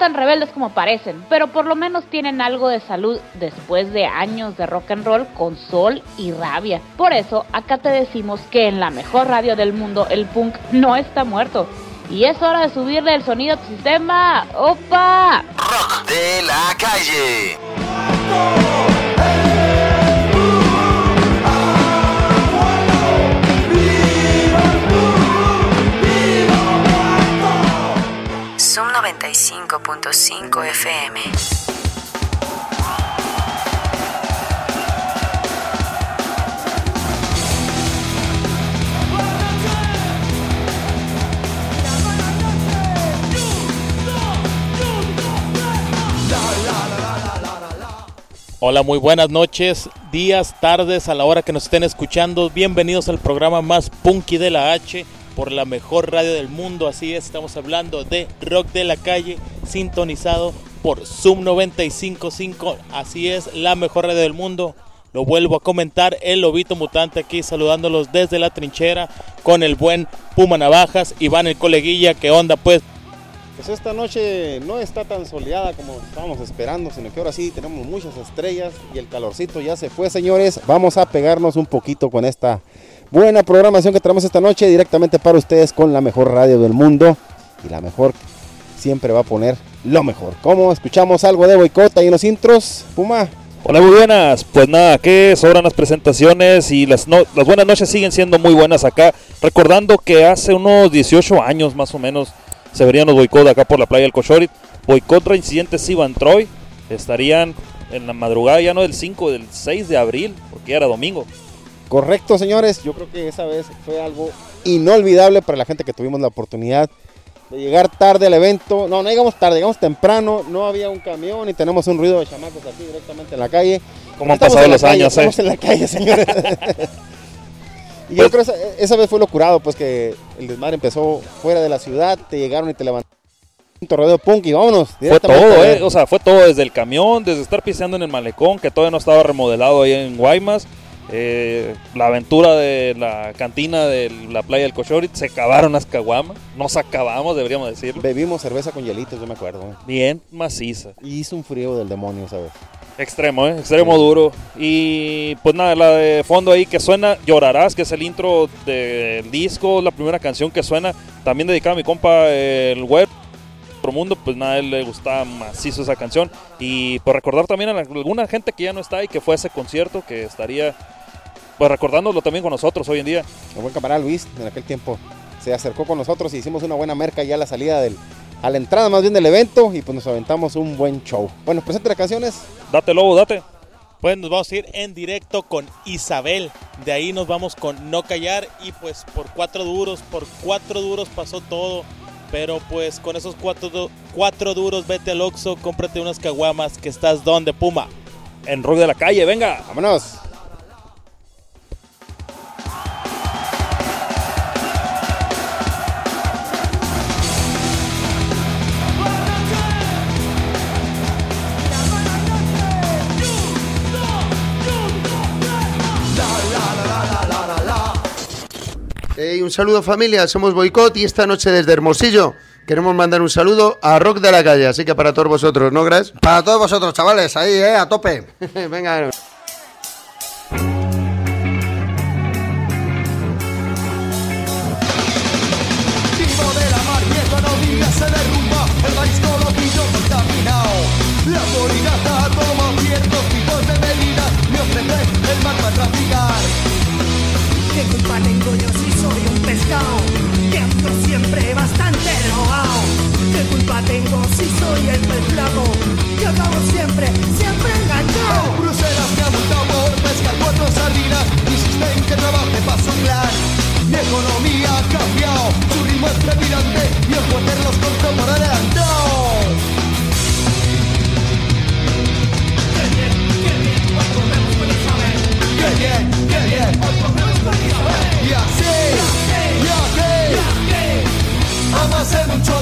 tan rebeldes como parecen, pero por lo menos tienen algo de salud después de años de rock and roll con sol y rabia. Por eso, acá te decimos que en la mejor radio del mundo el punk no está muerto. Y es hora de subirle el sonido a tu sistema. ¡Opa! Rock de la calle. Zoom 95.5 FM. Hola, muy buenas noches, días, tardes, a la hora que nos estén escuchando. Bienvenidos al programa más punky de la H por la mejor radio del mundo. Así es, estamos hablando de rock de la calle, sintonizado por Zoom 955. Así es, la mejor radio del mundo. Lo vuelvo a comentar, el lobito mutante aquí saludándolos desde la trinchera con el buen Puma Navajas, Iván el coleguilla, ¿qué onda pues? Pues esta noche no está tan soleada como estábamos esperando, sino que ahora sí tenemos muchas estrellas y el calorcito ya se fue, señores. Vamos a pegarnos un poquito con esta buena programación que tenemos esta noche directamente para ustedes con la mejor radio del mundo y la mejor siempre va a poner lo mejor. ¿Cómo escuchamos algo de boicot ahí en los intros? Puma. Hola, muy buenas. Pues nada, que sobran las presentaciones y las, buenas noches siguen siendo muy buenas acá. Recordando que hace unos 18 años más o menos se verían los boicot acá por la playa del Cochorit. Boicot reincidente Sivan Troy. Estarían en la madrugada ya no del 5, del 6 de abril, porque era domingo. Correcto, señores. Yo creo que esa vez fue algo inolvidable para la gente que tuvimos la oportunidad de llegar tarde al evento. No, no llegamos tarde, llegamos temprano. No había un camión y tenemos un ruido de chamacos aquí directamente en la calle. Como han pasado los calle, años, eh. Estamos en la calle, señores. y yo creo que esa, esa vez fue lo curado, pues que el desmadre empezó fuera de la ciudad, te llegaron y te levantaron un torneo punk y vámonos. Fue todo, eh. O sea, fue todo desde el camión, desde estar piseando en el malecón, que todavía no estaba remodelado ahí en Guaymas. Eh, la aventura de la cantina de la playa del Cochorit, se acabaron las caguamas, nos acabamos, deberíamos decirlo. Bebimos cerveza con hielitos, yo me acuerdo. eh. Bien maciza. Y hizo un frío del demonio, ¿sabes? Extremo, ¿eh? Extremo duro. Y pues nada, la de fondo ahí que suena Llorarás, que es el intro del disco, la primera canción que suena. También dedicada a mi compa el web. Otro mundo, pues nada, a él le gustaba macizo esa canción. Y por recordar también a alguna gente que ya no está ahí, que fue a ese concierto, que estaría pues recordándolo también con nosotros hoy en día. El buen camarada Luis, en aquel tiempo, se acercó con nosotros y hicimos una buena merca ya a la salida del. a la entrada más bien del evento y pues nos aventamos un buen show. Bueno, presente las canciones. Date, lobo, date. Pues nos vamos a ir en directo con Isabel. De ahí nos vamos con No Callar. Y pues por cuatro duros, por cuatro duros pasó todo. Pero pues con esos cuatro, cuatro duros, vete al Oxxo, cómprate unas caguamas que estás donde, Puma. En rock de la calle, venga. Vámonos. Hey, un saludo familia, somos Boicot y esta noche desde Hermosillo queremos mandar un saludo a Rock de la Calle, así que para todos vosotros, ¿no, Gras? Para todos vosotros, chavales, ahí, eh, a tope. Venga. La mar y economía se derrumba, el país colombiano contaminado. La autoridad toma culpa tengo si soy el pez flaco? Yo acabo siempre, siempre enganchado. En Bruselas me ha vuelto amor, cuatro sardinas, insisten que trabaje para soplar. Mi economía ha cambiado, su ritmo es trepidante y el poder los corto por adelantado. Qué bien, qué bien, hoy comemos con saber. Qué bien, qué bien, hoy comemos con saber. Y así, y así, y así, y así. Vamos a hacer.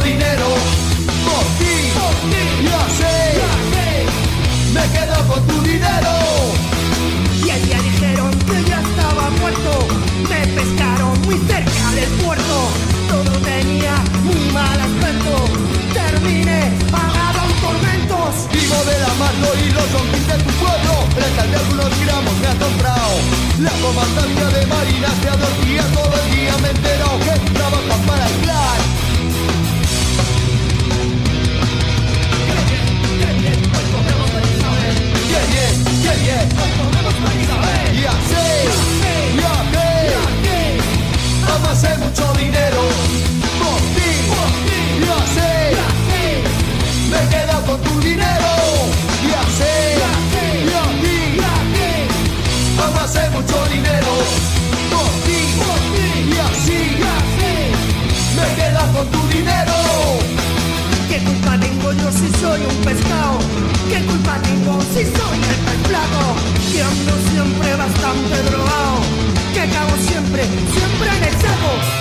quedó con tu dinero. Y el día dijeron que ya estaba muerto, me pescaron muy cerca del puerto. Todo tenía muy mal aspecto, terminé pagado en tormentos. Vivo de la y los hilos son de tu pueblo, prestarme algunos gramos me ha comprado. La comandancia de marina se ha todo el día me entero que trabajan para el plan. bien, qué bien. Y así, y mucho dinero. Por ti, y así, me he. Y así, y mucho dinero. Por ti, y así, me he quedado con tu dinero si soy un pescado? ¿Qué culpa tengo si soy el pez flaco? Que ando siempre bastante drogado, que acabo siempre, siempre en el saco.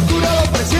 torturado presidente.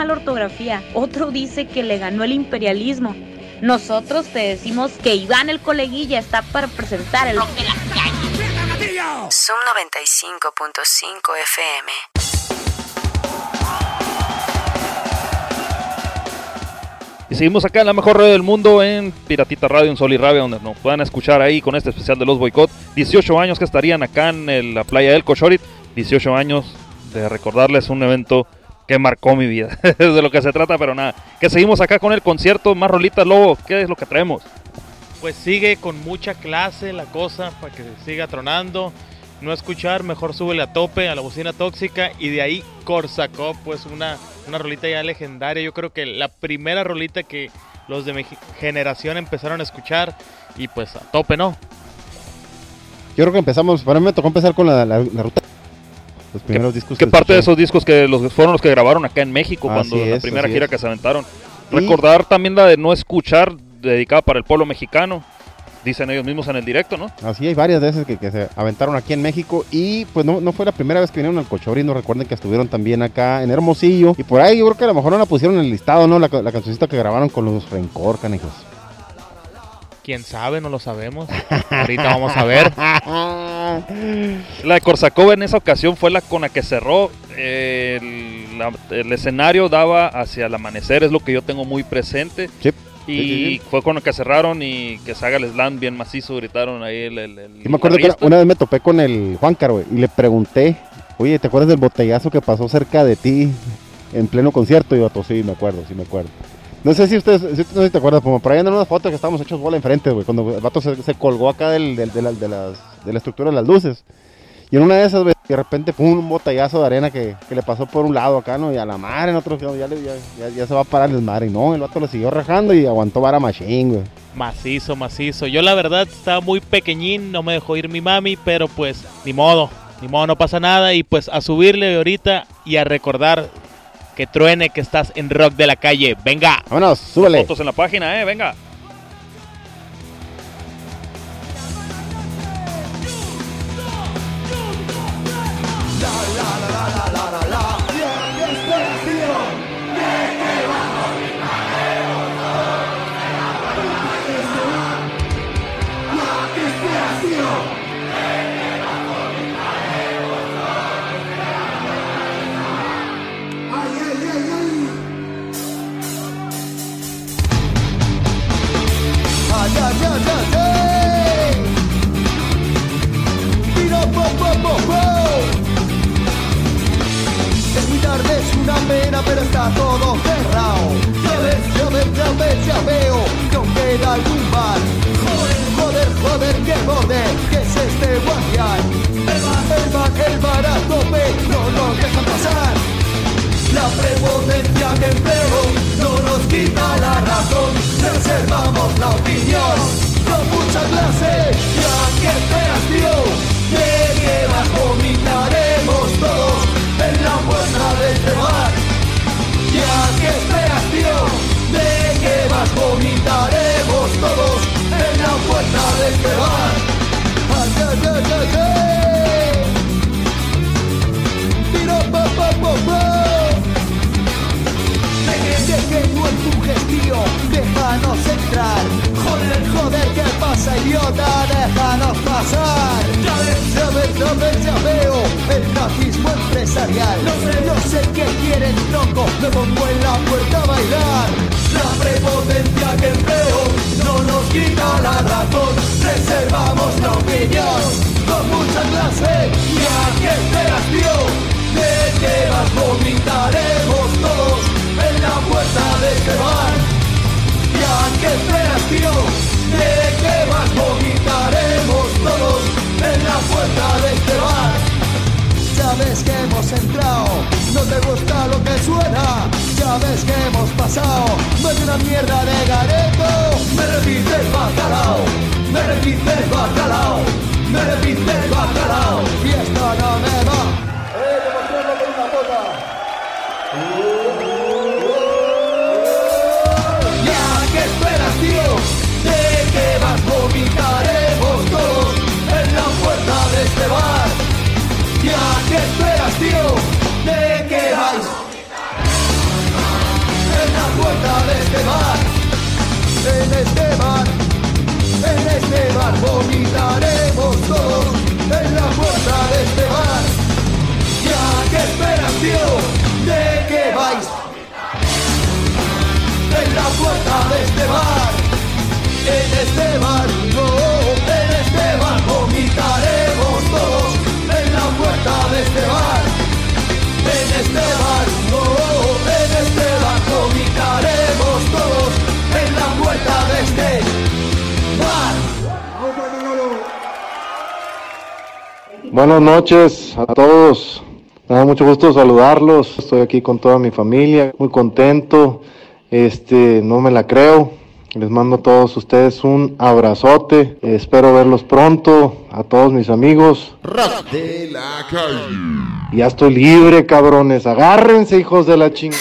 Mala ortografía, otro dice que le ganó el imperialismo. Nosotros te decimos que Iván el coleguilla está para presentar el rock de la calle. Zoom 95.5 FM. Y seguimos acá en la mejor radio del mundo en Piratita Radio en Sol y Rabia, donde nos puedan escuchar ahí con este especial de los boicot. 18 años que estarían acá en el- la playa del Cochorit. 18 años de recordarles un evento que marcó mi vida. de lo que se trata, pero nada. Que seguimos acá con el concierto. Más rolitas, Lobo. ¿Qué es lo que traemos? Pues sigue con mucha clase la cosa para que siga tronando. No escuchar, mejor súbele a tope a la bocina tóxica. Y de ahí Corsacó, pues una, una rolita ya legendaria. Yo creo que la primera rolita que los de mi generación empezaron a escuchar. Y pues a tope, ¿no? Yo creo que empezamos, para mí me tocó empezar con la, la- la ruta. Los primeros discos ¿Qué que parte de esos discos que los, fueron los que grabaron acá en México cuando la primera gira es. que se aventaron? Y- Recordar también la de No Escuchar, dedicada para el pueblo mexicano. Dicen ellos mismos en el directo, ¿no? Así hay varias veces que, que se aventaron aquí en México y pues no, no fue la primera vez que vinieron al Cochori, no recuerden que estuvieron también acá en Hermosillo y por ahí yo creo que a lo mejor no la pusieron en el listado, ¿no? La, la cancioncita que grabaron con los Rencor, canijos. Quién sabe, no lo sabemos. Ahorita vamos a ver. La de Korsakov en esa ocasión fue la con la que cerró. eh, el, la- el escenario daba hacia el amanecer, es lo que yo tengo muy presente. Sí. Y Sí, sí, sí. fue con la que cerraron y que se haga el slam bien macizo, gritaron ahí el... el, el Yo me acuerdo que una, vez me topé con el Juan Caro y le pregunté, oye, ¿te acuerdas del botellazo que pasó cerca de ti en pleno concierto? Y yo, "Pues sí, me acuerdo, sí me acuerdo. No sé si ustedes, si, no sé si te acuerdas, como por ahí andan unas fotos que estábamos hechos bola enfrente, güey, cuando el vato se, se colgó acá del, del- de, la, de las, de la estructura de las luces. Y en una de esas, güey, de repente, pum, un botellazo de arena que, que le pasó por un lado acá, ¿no? Y a la madre, en otro, ya, ya, ya- ya se va a parar el desmadre. Y no, el vato lo siguió rajando y aguantó vara machine, güey. Macizo, macizo. Yo la verdad estaba muy pequeñín, no me dejó ir mi mami, pero pues ni modo, ni modo, no pasa nada. Y pues a subirle ahorita y a recordar que truene que estás en rock de la calle. Venga. Vámonos, súbele. Fotos en la página, eh, venga. Pero está todo cerrado. Ya ves, ya ves, ya ves, ya veo que aún queda algún bar. Joder, joder, joder, qué joder, que es este guardián. El bar, el bar, el bar a no nos dejan pasar. La prepotencia que empleo no nos quita la razón, reservamos la opinión con mucha clase. Ya que esperas, tío, de que vas gestión, déjanos entrar. Joder, joder, ¿qué pasa, idiota? Déjanos pasar. Ya ves, ya ves, veo el nazismo empresarial. No sé, no sé qué quieren, tronco, me pongo en la puerta a bailar. La prepotencia que empleo no nos quita la razón. Reservamos la opinión con mucha clase. Y aquí esperas, tío, de que vas vomitaremos todos en la puerta de este bar. Ya que esperas, tío, de que vas vomitaremos todos en la puerta de este bar. Sabes que hemos entrado, no te gusta lo que suena. Ya ves que hemos pasado, más de una mierda de gareto. Me repites bacalao, me repites bacalao, me repites bacalao. Y esto no me. De que vais en la puerta de este bar. En este bar, en este bar vomitaremos todos en la puerta de este bar. Ya que esperas, tío, de que vais en la puerta de este bar. En este bar, no, en este bar vomitaremos todos en la puerta de este bar. Este bar, no, en este bar vomitaremos todos en la puerta de este bar. Buenas noches a todos. Me da mucho gusto saludarlos. Estoy aquí con toda mi familia, muy contento. Este, no me la creo. Les mando a todos ustedes un abrazote. Espero verlos pronto. A todos mis amigos. de la calle. Ya estoy libre, cabrones. Agárrense, hijos de la ching.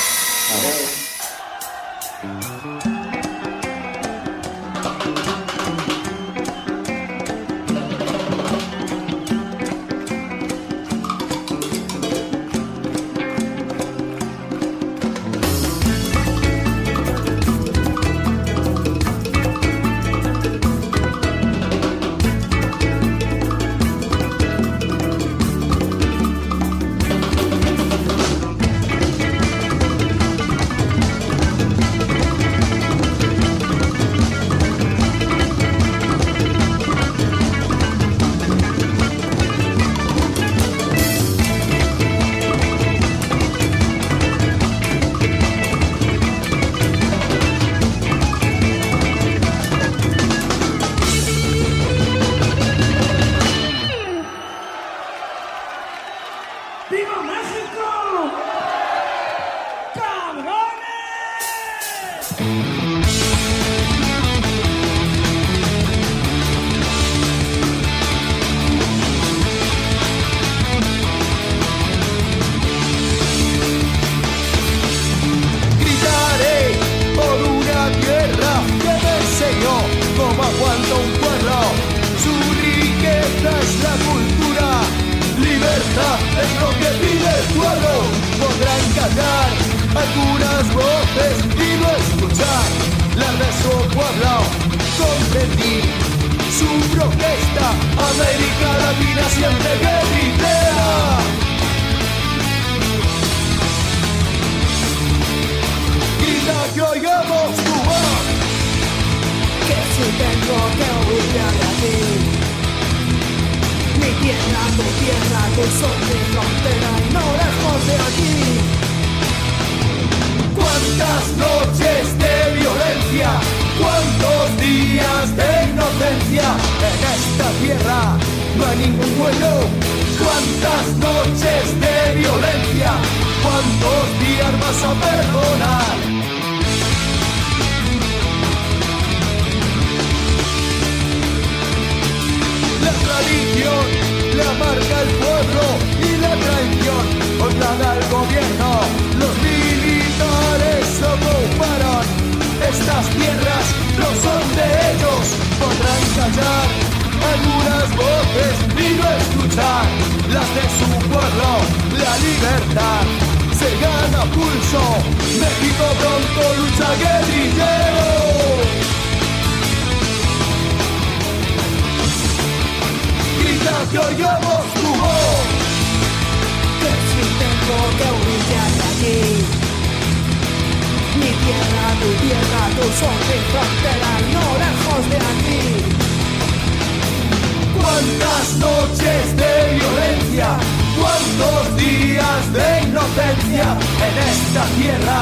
esta tierra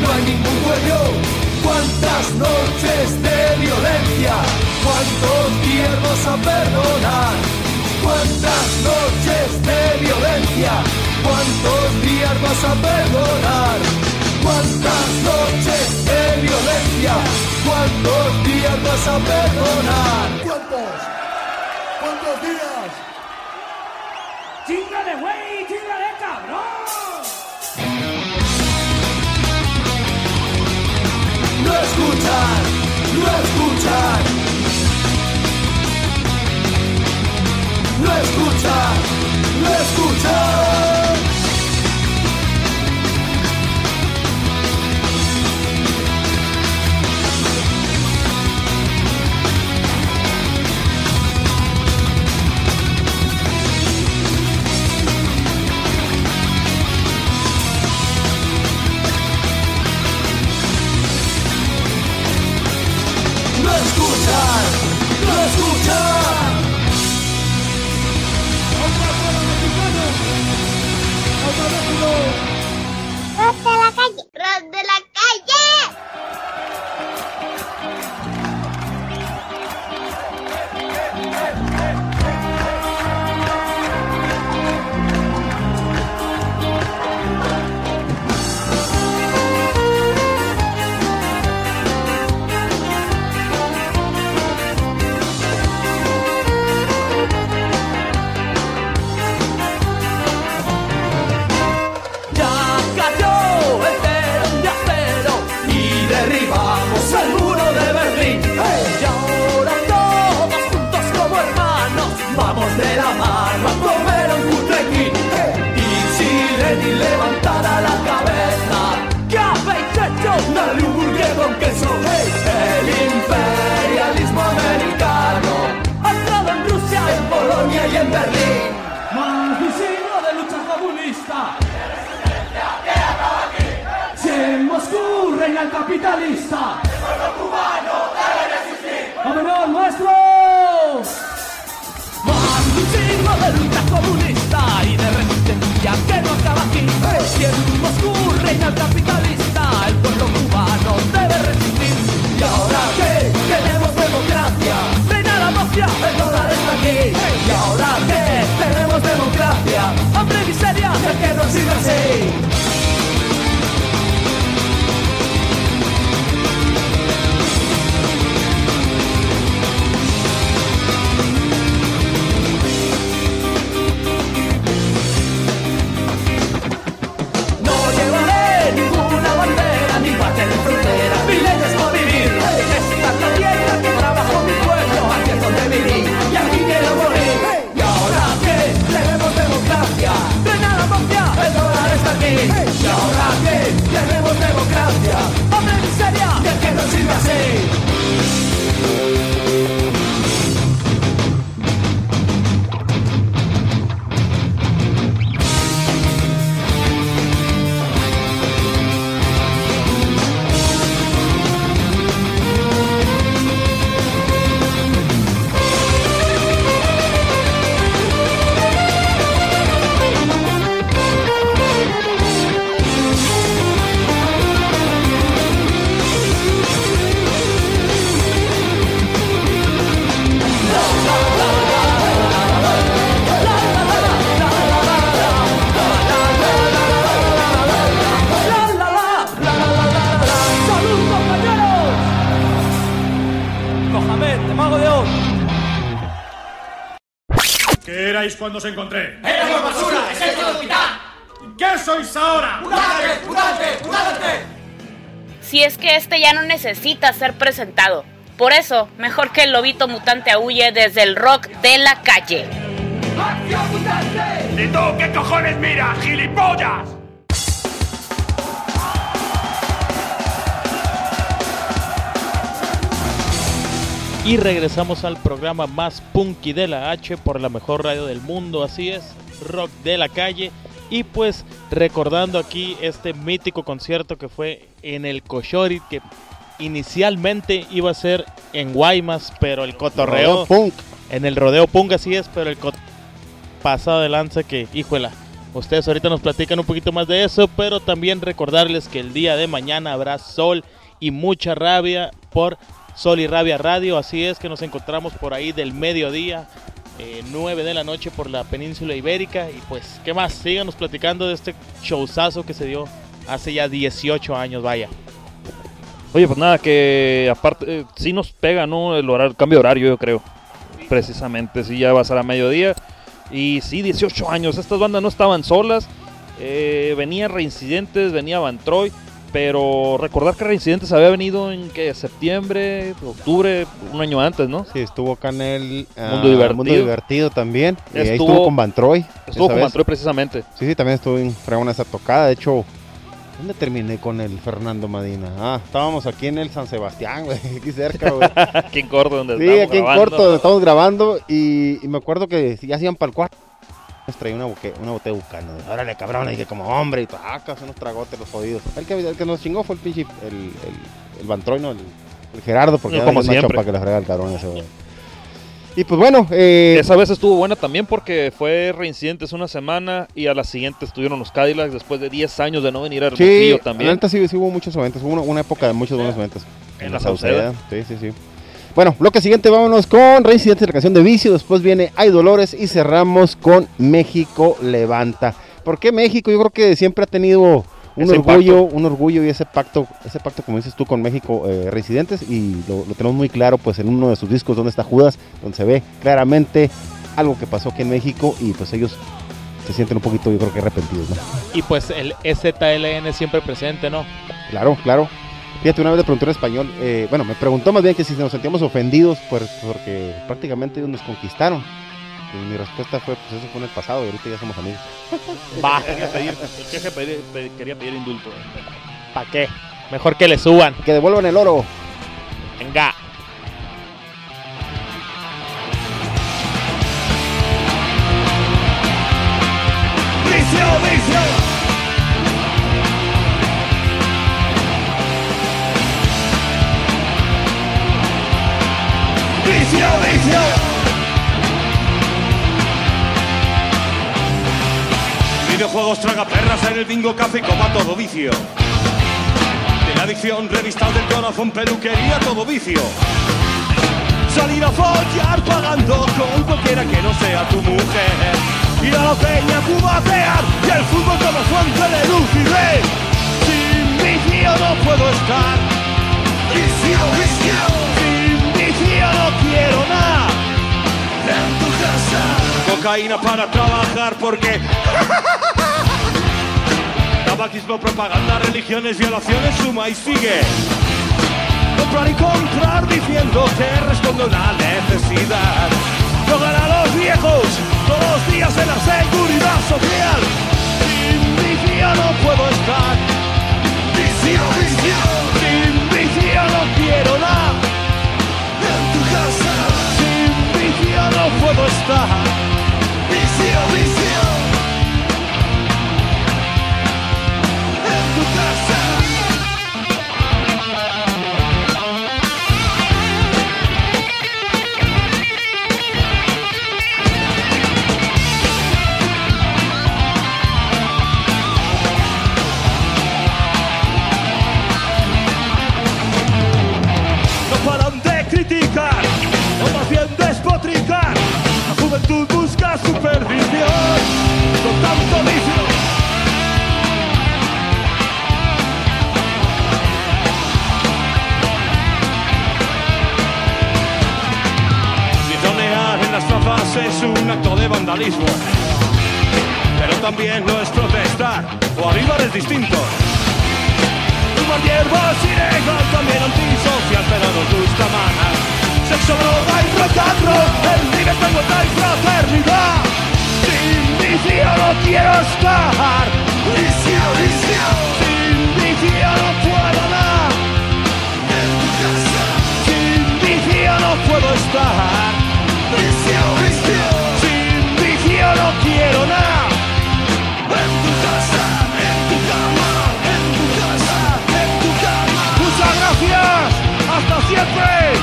no hay ningún dueño. Cuántas noches de violencia, cuántos tiernos a perdonar. Cuántas noches de violencia, cuántos días vas a perdonar. Cuántas noches de violencia, cuántos días vas a perdonar. ¿Cuántos? ¿Cuántos días? ¡Chíngale, güey! ¡Chíngale, cabrón! escucha, no escucha. mundo. De la calle. La fascista. Se en Moscú reina el capitalista. El pueblo cubano debe resistir. nuestro! Marxismo de lucha comunista y de resistencia que no acaba aquí. Si en Moscú reina el capitalista, el pueblo cubano debe resistir. Y ahora que tenemos democracia, reina la mafia. se dancei. Cuando os encontré? ¡Éramos basura! ¡Excepto el hospital! ¿Qué sois ahora? ¡Mutante! ¡Mutante! ¡Mutante! Si es que este ya no necesita ser presentado. Por eso, mejor que el lobito mutante aúlle desde el rock de la calle. ¡Acción mutante! ¿Y tú qué cojones miras, gilipollas? Y regresamos al programa más punky de la H por la mejor radio del mundo, así es, rock de la calle. Y pues recordando aquí este mítico concierto que fue en el Cochorit, que inicialmente iba a ser en Guaymas, pero el cotorreo Rodeo punk. en el rodeo punk así es, pero el cot- pasado de lanza que, híjola, ustedes ahorita nos platican un poquito más de eso, pero también recordarles que el día de mañana habrá sol y mucha rabia por Sol y Rabia Radio, así es que nos encontramos por ahí del mediodía, eh, 9 de la noche por la península ibérica y pues, ¿qué más? Síganos platicando de este showzazo que se dio hace ya 18 años, vaya. Oye, pues nada, que aparte, eh, sí nos pega, ¿no? El horario, cambio de horario, yo creo. Precisamente, sí, ya va a ser a mediodía. Y sí, 18 años, estas bandas no estaban solas. Eh, venía Reincidentes, venía Van Troy. Pero recordar que Reincidentes había venido en que septiembre, octubre, un año antes, ¿no? Sí, estuvo acá en el ah, Mundo Divertido. Mundo Divertido también. Y ahí Estuvo- estuvo con Van Troy. Estuvo con Van vez. Troy precisamente. Sí, sí, también estuvo en fregona esa tocada. De hecho, ¿dónde terminé con el Fernando Madina? Ah, estábamos aquí en el San Sebastián, güey, aquí cerca, güey. aquí en corto, donde Sí, estábamos aquí en corto, donde estamos grabando. Y, y me acuerdo que ya hacían para el cuarto. Nos traía una, boque- una botella de bucano. Órale, cabrón. Y dije, como hombre, y tacas, unos tragotes, los jodidos. El que, el que nos chingó fue el pinche, el, el, el Van Troy, ¿no? El, el Gerardo, porque No, como macho siempre. para que le frega el cabrón ese. Y pues bueno, eh, Esa vez estuvo buena también porque fue Reincidentes una semana y a la siguiente estuvieron los Cadillacs después de 10 años de no venir a Sí, Hermosillo también. la neta sí, sí hubo muchos eventos, hubo una, una época de muchos buenos eventos. En la Sauceda. Sí, sí, sí. Bueno, bloque siguiente, vámonos con Reincidentes, la canción de Vicio, después viene Hay Dolores y cerramos con México Levanta. ¿Por qué México? Yo creo que siempre ha tenido un Ese orgullo, un orgullo y ese pacto, ese pacto como dices tú con México eh, Reincidentes y lo, lo tenemos muy claro pues en uno de sus discos donde está Judas, donde se ve claramente algo que pasó aquí en México y pues ellos se sienten un poquito yo creo que arrepentidos, ¿no? Y pues el EZLN siempre presente, ¿no? Claro, claro. Fíjate, una vez le pregunté en español, eh, bueno, me preguntó más bien que si nos sentíamos ofendidos por- porque prácticamente ellos nos conquistaron. Y mi respuesta fue, pues eso fue en el pasado y ahorita ya somos amigos. Va. Quería pedir, el jefe pedí- pe- quería pedir indulto. ¿Para qué? Mejor que le suban. Que devuelvan el oro. Venga. Videojuegos traga perras en el bingo café como a todo vicio. De la adicción, revistas del corazón, peluquería, todo vicio. Salir a follar pagando con cualquiera que no sea tu mujer. Ir a la peña, cubatear y el fútbol como fuente de luz y rey. Sin vicio no puedo estar. Vicio, vicio. Vicio no quiero nada. En tu casa. Cocaína para trabajar porque Tabaquismo, propaganda, religiones, violaciones, suma y sigue. Comprar y comprar diciendo que respondo la necesidad. Drogar a los viejos todos los días en la seguridad social. Sin vicio no puedo estar. Vicio, vicio. Sin vicio no quiero no juventud busca su perdición con tanto vicio. es un acto de vandalismo. Pero también no es protestar o arriba es distinto. Fumar hierbas ilegal, también antisocial, pero nos gusta. Sexo, droga y el nivel tengo y fraternidad. Sin vicio no quiero estar. Vicio, vicio. Sin vicio no puedo dar. En tu casa. Sin vicio no puedo estar. Vicio, vicio. Sin vicio no quiero nada. En tu casa, en tu cama, en tu casa, en tu cama. Muchas gracias. Hasta siempre.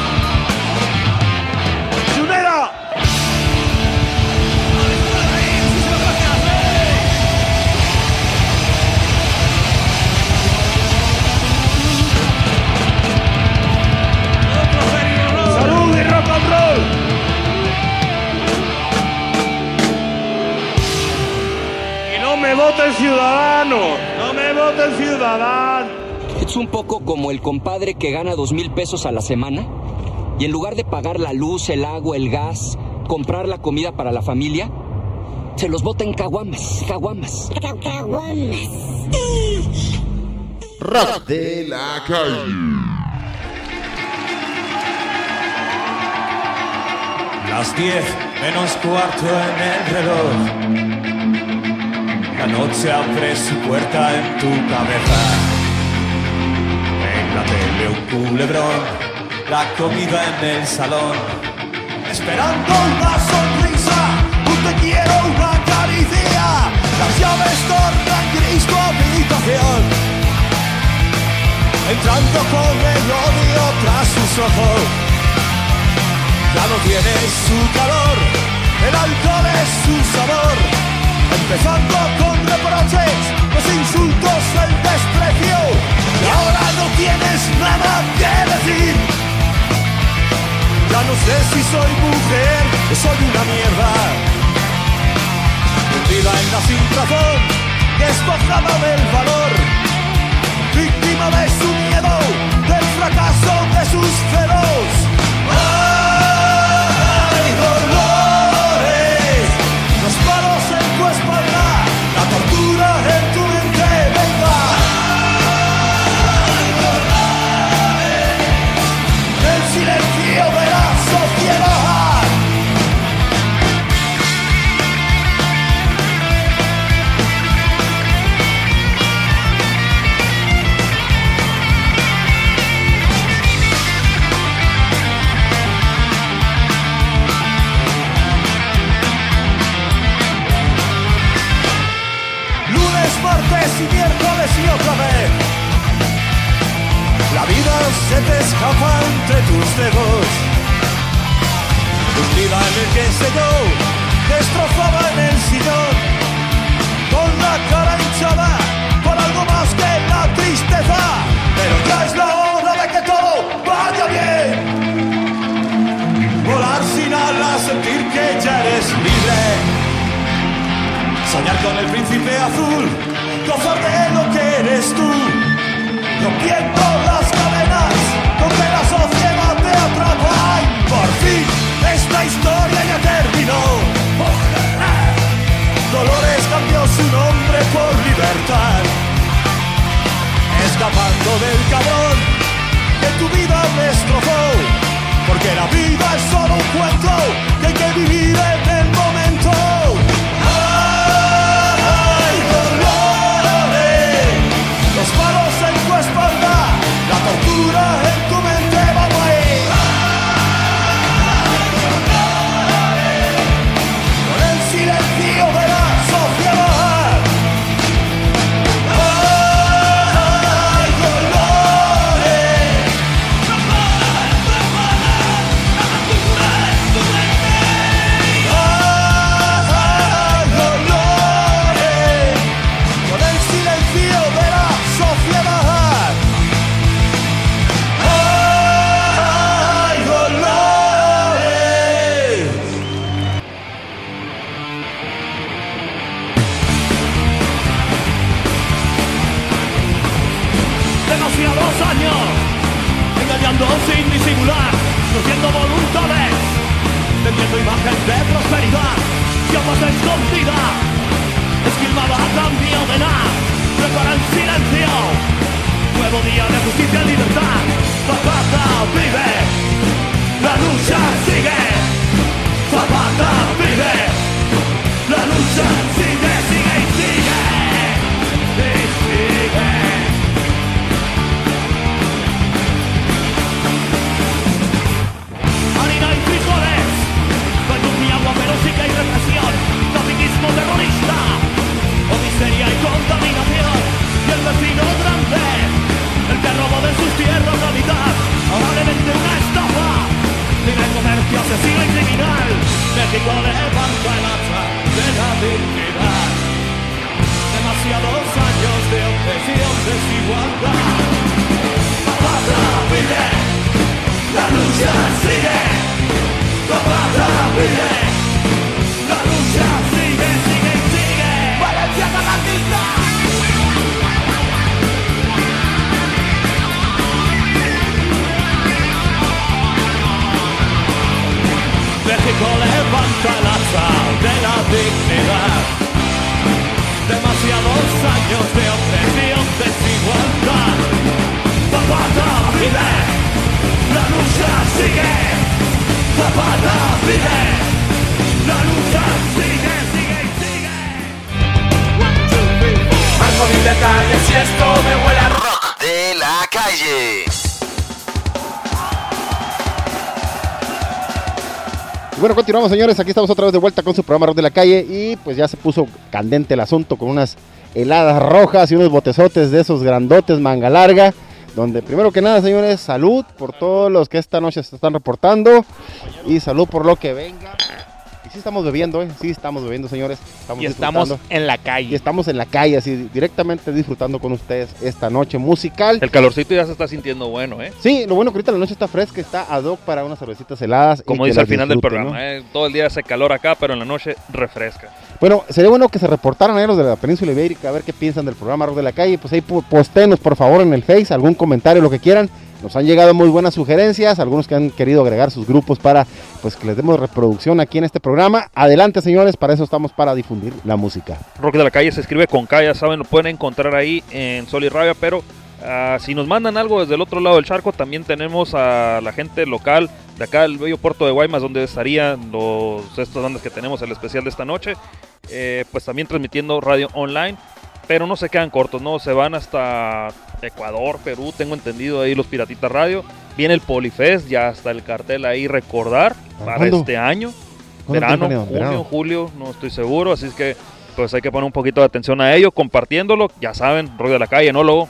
Es un poco como el compadre que gana dos mil pesos a la semana y en lugar de pagar la luz, el agua, el gas, comprar la comida para la familia, se los bota en caguamas, caguamas. Rock de la calle. Las 10 menos cuarto en el reloj. La noche abre su puerta en tu cabeza. La tele un culebrón, la comida en el salón. Esperando una sonrisa, un te quiero, una caricia. Las llaves tornan gris tu habitación. Entrando con el odio tras sus ojos. Ya no tiene su calor, el alcohol es su sabor. Empezando con reproches, los insultos, el desprecio. Y ahora no tienes nada que decir. Ya no sé si soy mujer o soy una mierda. Hundida en la sinrazón, despojada del valor. Víctima de su miedo, del fracaso de sus celos. Y otra vez. La vida se te escapa entre tus dedos. Hundida en el que se yo, destrozada en el sillón. Con la cara hinchada por algo más que la tristeza. Pero ya es la hora de que todo vaya bien. Volar sin alas, sentir que ya eres libre. Soñar con el príncipe azul, gozar de lo que eres tú, rompiendo las cadenas con la sociedad te atrapa. Por fin, esta historia ya terminó. Dolores cambió su nombre por libertad, escapando del cabrón que tu vida destrozó. Porque la vida es solo un cuento que hay que vivir en continuamos señores, aquí estamos otra vez de vuelta con su programa Rock de la Calle. Y pues ya se puso candente el asunto con unas heladas rojas y unos botezotes de esos grandotes manga larga, donde primero que nada señores, salud por todos los que esta noche se están reportando. Y salud por lo que venga. Y sí estamos bebiendo, ¿eh? sí estamos bebiendo señores. Estamos Y estamos en la calle. Y estamos en la calle, así directamente disfrutando con ustedes esta noche musical. El calorcito ya se está sintiendo bueno, ¿eh? Sí, lo bueno que ahorita la noche está fresca, está ad hoc para unas cervecitas heladas. Como dice al final del programa, ¿no? ¿eh? todo el día hace calor acá, pero en la noche refresca. Bueno, sería bueno que se reportaran ahí los de la península ibérica a ver qué piensan del programa Rock de la Calle. Pues ahí po- postenos por favor en el Face, algún comentario, lo que quieran. Nos han llegado muy buenas sugerencias, algunos que han querido agregar sus grupos para pues que les demos reproducción aquí en este programa. Adelante señores, para eso estamos para difundir la música. Rock de la calle se escribe con K, ya saben, lo pueden encontrar ahí en Sol y Rabia, pero ah, si nos mandan algo desde el otro lado del charco, también tenemos a la gente local de acá del bello puerto de Guaymas, donde estarían los estos bandas que tenemos el especial de esta noche, eh, pues también transmitiendo radio online, pero no se quedan cortos, ¿no? Se van hasta Ecuador, Perú, tengo entendido ahí los Piratitas Radio. Viene el Polifest, ya está el cartel ahí recordar para ¿Cuándo? este año. ¿Cuándo Verano, junio, Verano. julio, no estoy seguro, así es que pues hay que poner un poquito de atención a ello, compartiéndolo, ya saben, rollo de la calle, ¿no, Lobo?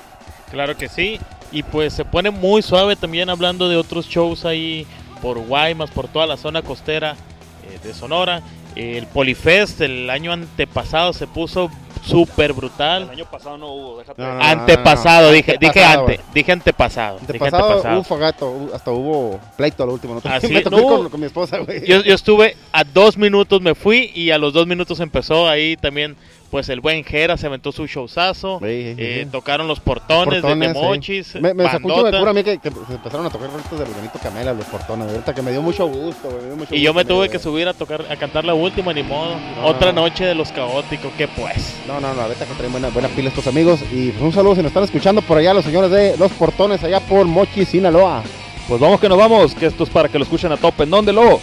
Claro que sí. Y pues se pone muy suave también hablando de otros shows ahí por Guaymas, por toda la zona costera eh, de Sonora. El Polifest el año antepasado se puso súper brutal. El año pasado no hubo, déjate. No, no, antepasado, no, no. dije, dije Antepasado, ante, dije antepasado, dije Antepasado, antepasado. hubo fogato, hu- hasta hubo pleito al último. ¿no? Así, Me tocó con, con mi esposa, güey. Yo, yo estuve a dos minutos, me fui y a los dos minutos empezó ahí también, pues el buen Jera se aventó su showzazo. Sí, sí, eh, sí. tocaron los portones, Portones, de sí. Mochis. Me, me sacó de cura a mí que, que se empezaron a tocar rolitos de Benito Camela, los portones. de Ahorita que me dio mucho gusto, me dio mucho Y yo gusto, me tuve que subir a tocar, a cantar la última, ni modo. No, Otra no. noche de los caóticos, que pues. No, no, no, ahorita que traen buena, buena pila estos amigos. Y pues un saludo si nos están escuchando por allá, los señores de Los Portones, allá por Mochi, Sinaloa. Pues vamos que nos vamos, que esto es para que lo escuchen a tope. ¿En dónde, Lobo?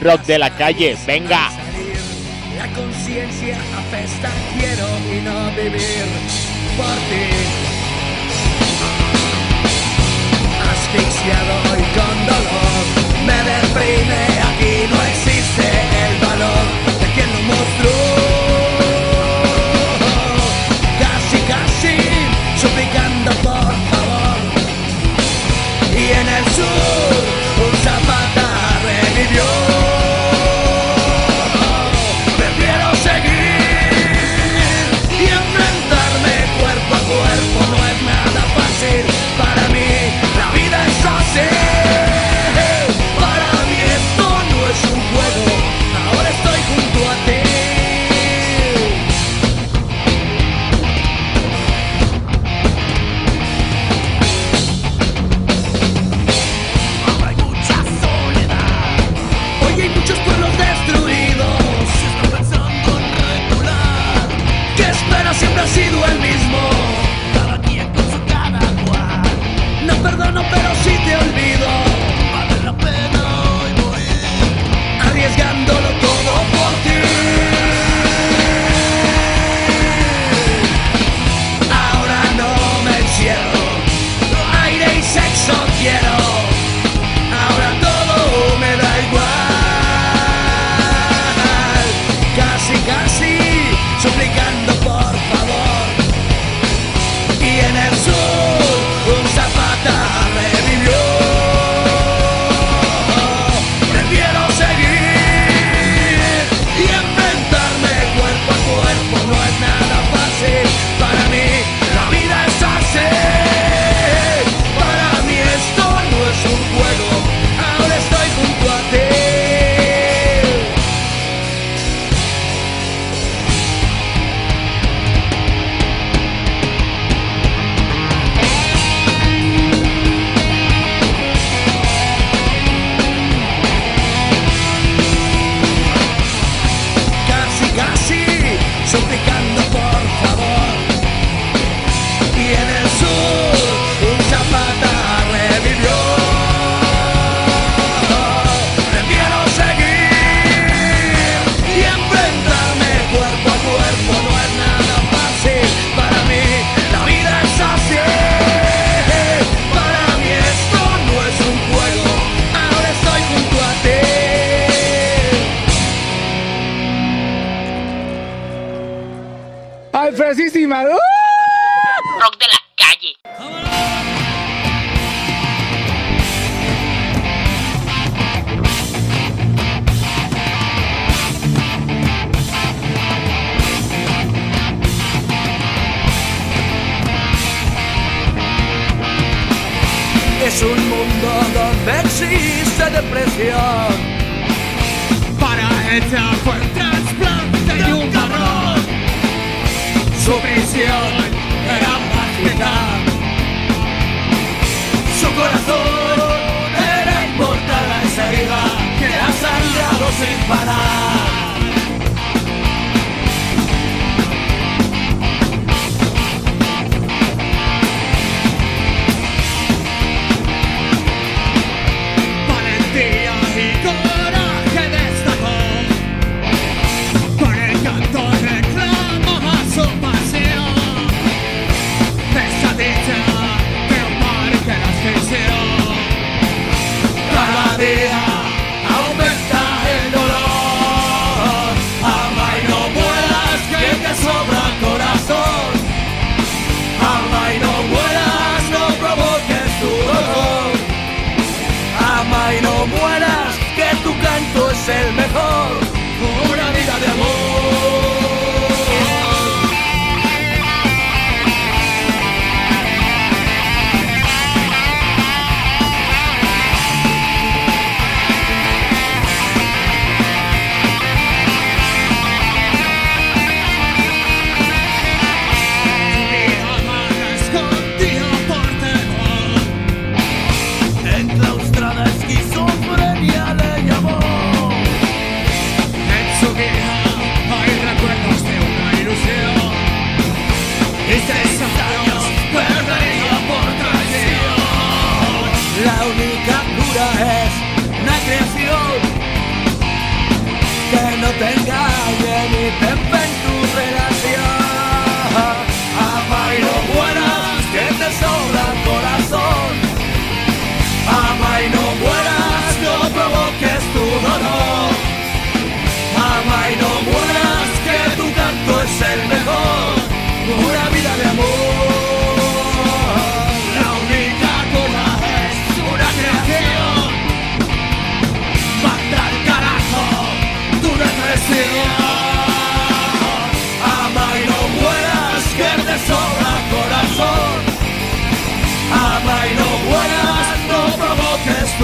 Rock de la calle, venga. La conciencia apesta, quiero y no vivir por ti. Asfixiado y con dolor, me deprime, aquí no existe pero si sí te olvido.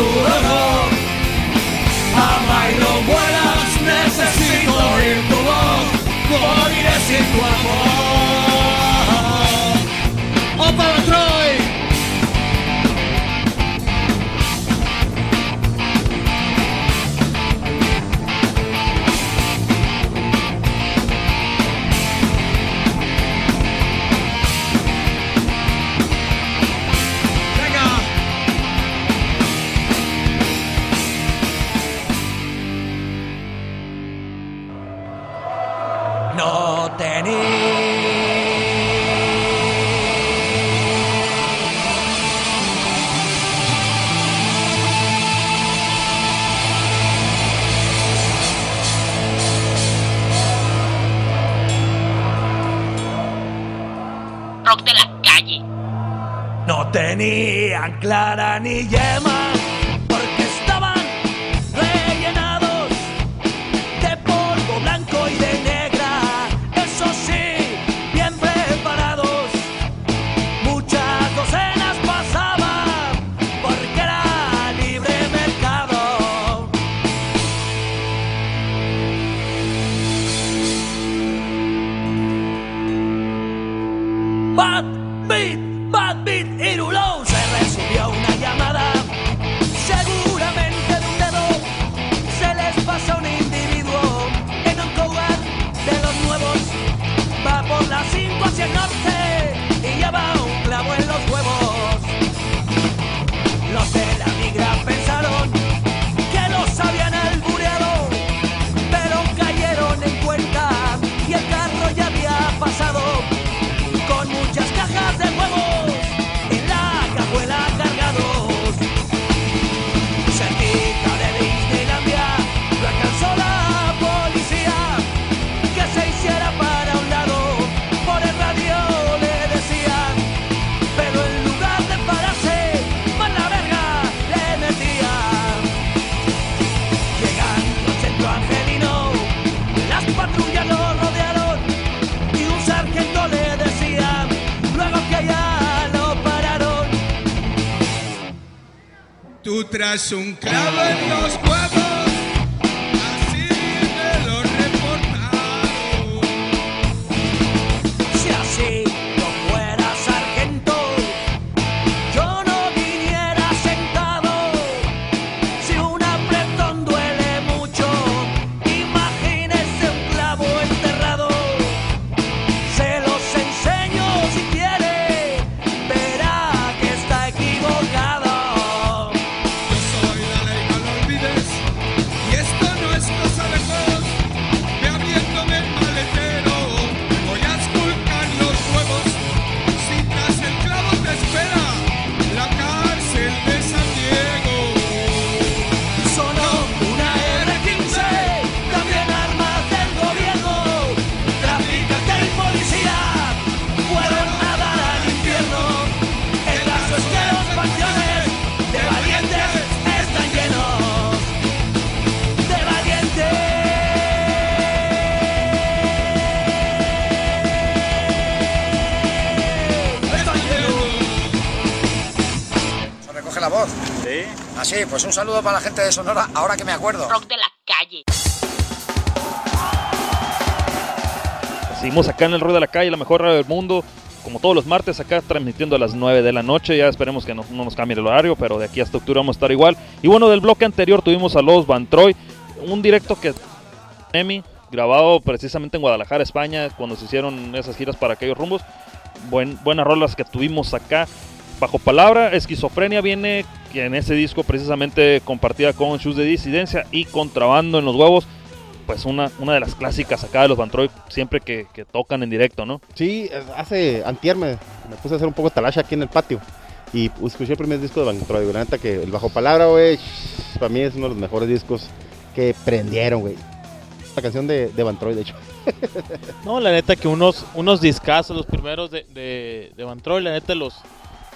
tu dolor. Vuelas, necesito oír tu voz, moriré sin tu amor. clara ni yema. Tras saludo para la gente de Sonora, ahora que me acuerdo. Rock de la calle. Seguimos acá en el Ruido de la Calle, la mejor radio del mundo. Como todos los martes, acá transmitiendo a las 9 de la noche. Ya esperemos que no, no nos cambie el horario, pero de aquí hasta octubre vamos a estar igual. Y bueno, del bloque anterior tuvimos a los Van Troy, un directo que Emi, grabado precisamente en Guadalajara, España, cuando se hicieron esas giras para aquellos rumbos. Buen, buenas rolas que tuvimos acá. Bajo palabra, Esquizofrenia viene en ese disco precisamente compartida con Shoes de Disidencia y Contrabando en los Huevos. Pues una, una de las clásicas acá de los Van Troy, siempre que, que tocan en directo, ¿no? Sí, hace antier me, me puse a hacer un poco de talacha aquí en el patio. Y escuché el primer disco de Van Troy, güey. La neta que el Bajo Palabra, güey, para mí es uno de los mejores discos que prendieron, güey. La canción de, de Van Troy, de hecho. No, la neta que unos, unos discazos, los primeros de, de, de Van Troy, la neta los,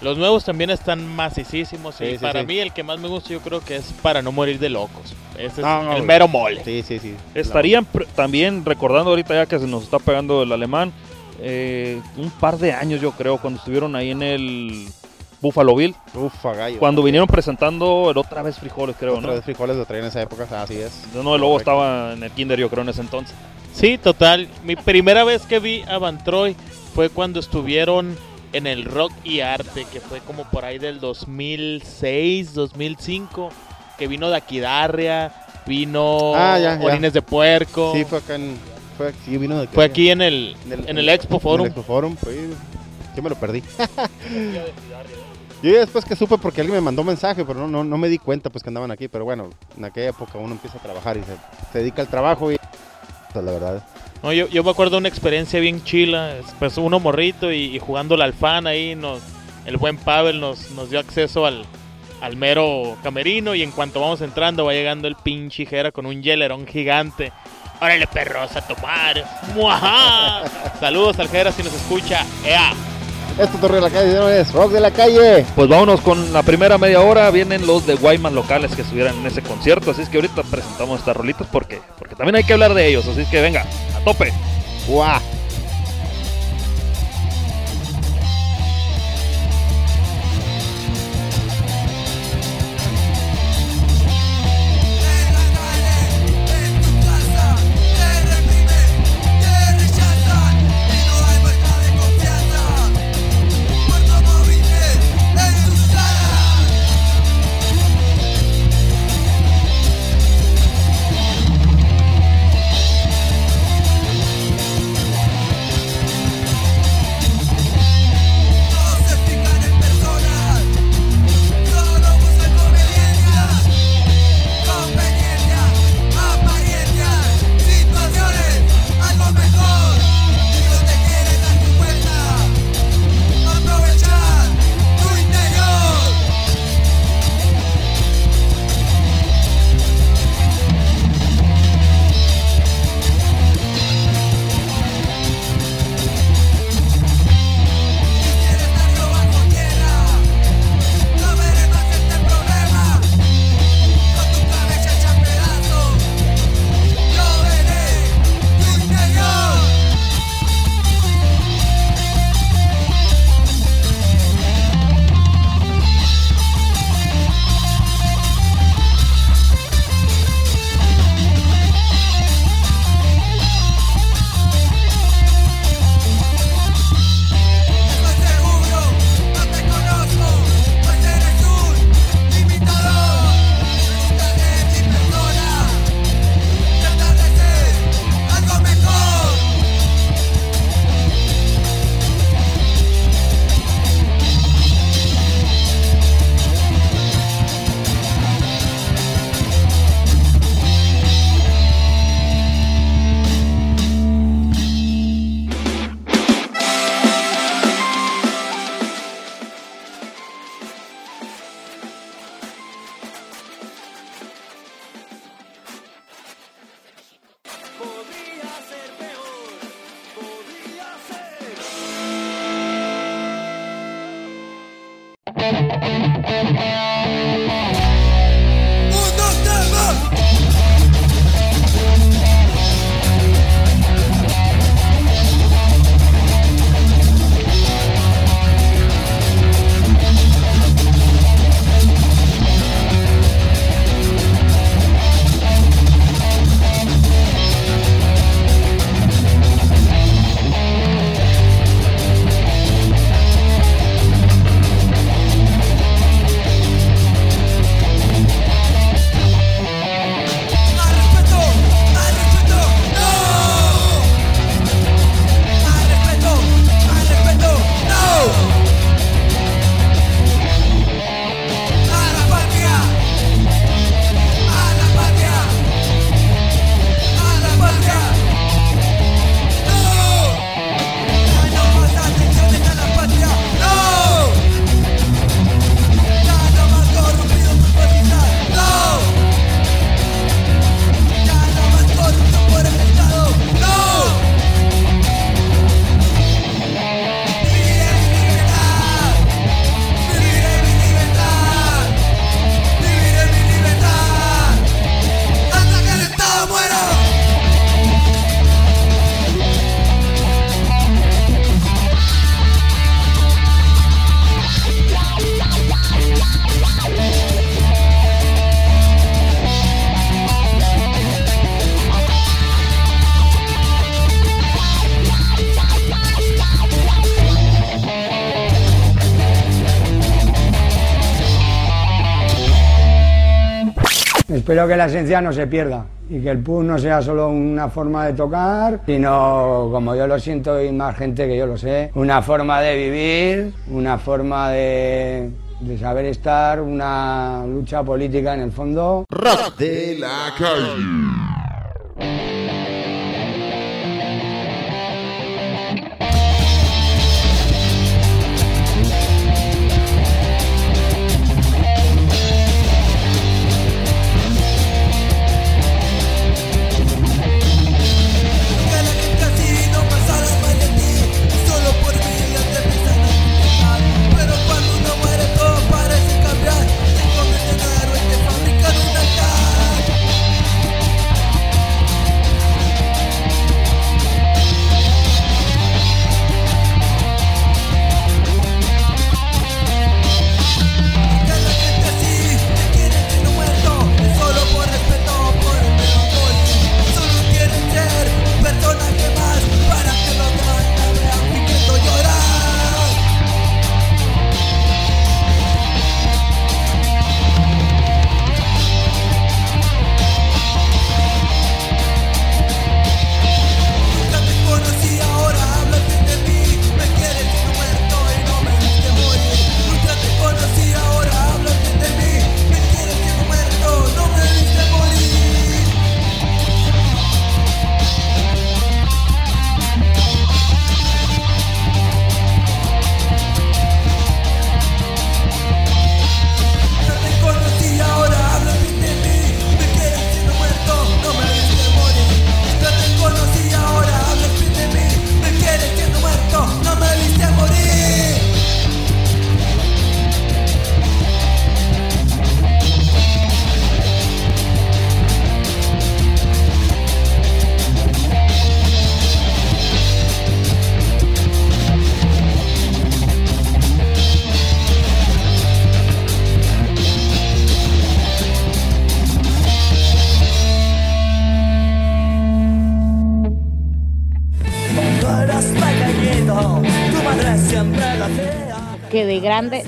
los nuevos también están macicísimos. Sí, y sí, para sí. mí el que más me gusta yo creo que es Para no morir de locos. Ese es No, no, el güey. mero mole. Sí, sí, sí. Estarían también recordando ahorita ya que se nos está pegando el alemán, eh, un par de años yo creo, cuando estuvieron ahí en el Buffalo Bill. Ufa, gallo. Cuando vinieron presentando el otra vez frijoles, creo, Otra ¿no? vez frijoles lo traían en esa época, así es. No, el lobo estaba en el kinder yo creo en ese entonces. Sí, total. Mi primera vez que vi a Van Troy fue cuando estuvieron en el Rock y Arte, que fue como por ahí del 2006, 2005, que vino de Aquidarria, vino Ah, ya, ya. Orines de Puerco. Sí, fue acá en. Fue, sí, vino de Fue aquí en el, en el Expo Forum. En el Expo Forum, pues, yo me lo perdí. Yo después que supe porque alguien me mandó mensaje, pero no, no, no me di cuenta pues que andaban aquí. Pero bueno, en aquella época uno empieza a trabajar y se, se dedica al trabajo y la verdad. No, yo, me acuerdo de una experiencia bien chila. es, Pues uno morrito y, jugando la alfana ahí, nos, el buen Pavel nos, nos dio acceso al, al mero camerino. Y en cuanto vamos entrando, va llegando el pinche Jera con un hielerón gigante. Órale, perros, a tomar. ¡Muajá! Saludos al Jera si nos escucha. ¡Ea! Esto Torre de la Calle, señores, Rock de la Calle. Pues vámonos con la primera media hora. Vienen los de Guaymas locales que estuvieran en ese concierto. Así es que ahorita presentamos estas rolitas porque, porque también hay que hablar de ellos. Así es que venga, a tope. ¡Guau! Espero que la esencia no se pierda y que el punk no sea solo una forma de tocar, sino, como yo lo siento y más gente que yo lo sé, una forma de vivir, una forma de, de saber estar, una lucha política en el fondo. Rock de la calle.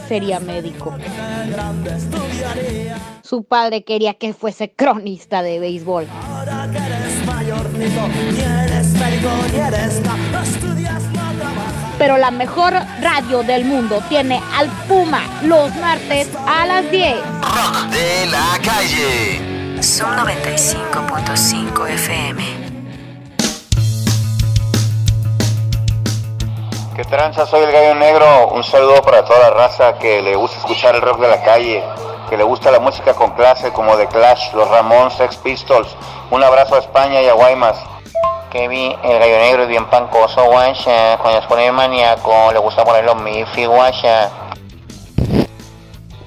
Sería médico. Su padre quería que fuese cronista de béisbol. Pero la mejor radio del mundo tiene al Puma los martes a las 10. Rock de la calle. Son 95.5 FM. ¿Qué tranza? Soy el Gallo Negro. Un saludo para toda la raza que le gusta escuchar el rock de la calle, que le gusta la música con clase como The Clash, Los Ramones, Sex Pistols. Un abrazo a España y a Guaymas. Kevin, el Gallo Negro es bien pancoso, guacha. Cuando se pone maníaco, le gusta poner los mifi, guacha.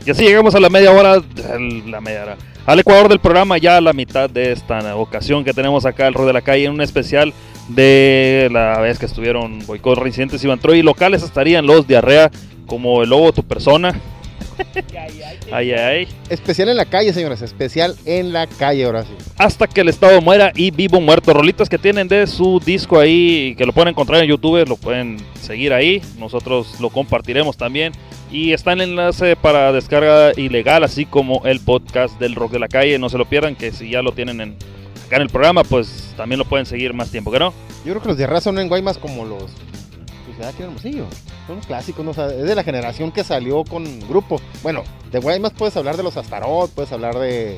Y así llegamos a la media hora, al- la media hora, al Ecuador del programa, ya a la mitad de esta ocasión que tenemos acá el Rod de la Calle, en un especial de la vez que estuvieron Boicot, Reincidentes y Bantroy. Y locales estarían los Diarrea, como el Lobo, tu persona. ay, ay, ay. Especial en la calle, señores. Especial en la calle, ahora sí. Hasta que el Estado muera y Vivo Muerto. Rolitas que tienen de su disco ahí, que lo pueden encontrar en YouTube, lo pueden seguir ahí. Nosotros lo compartiremos también. Y está el enlace para descarga ilegal, así como el podcast del Rock de la Calle. No se lo pierdan, que si ya lo tienen en, acá en el programa, pues también lo pueden seguir más tiempo, ¿que no? Yo creo que los de raza son en Guaymas como los. Pues ya aquí en Hermosillo. Son clásicos, ¿no? O sea, es de la generación que salió con grupo. Bueno, de Guaymas puedes hablar de los Astarot, puedes hablar de.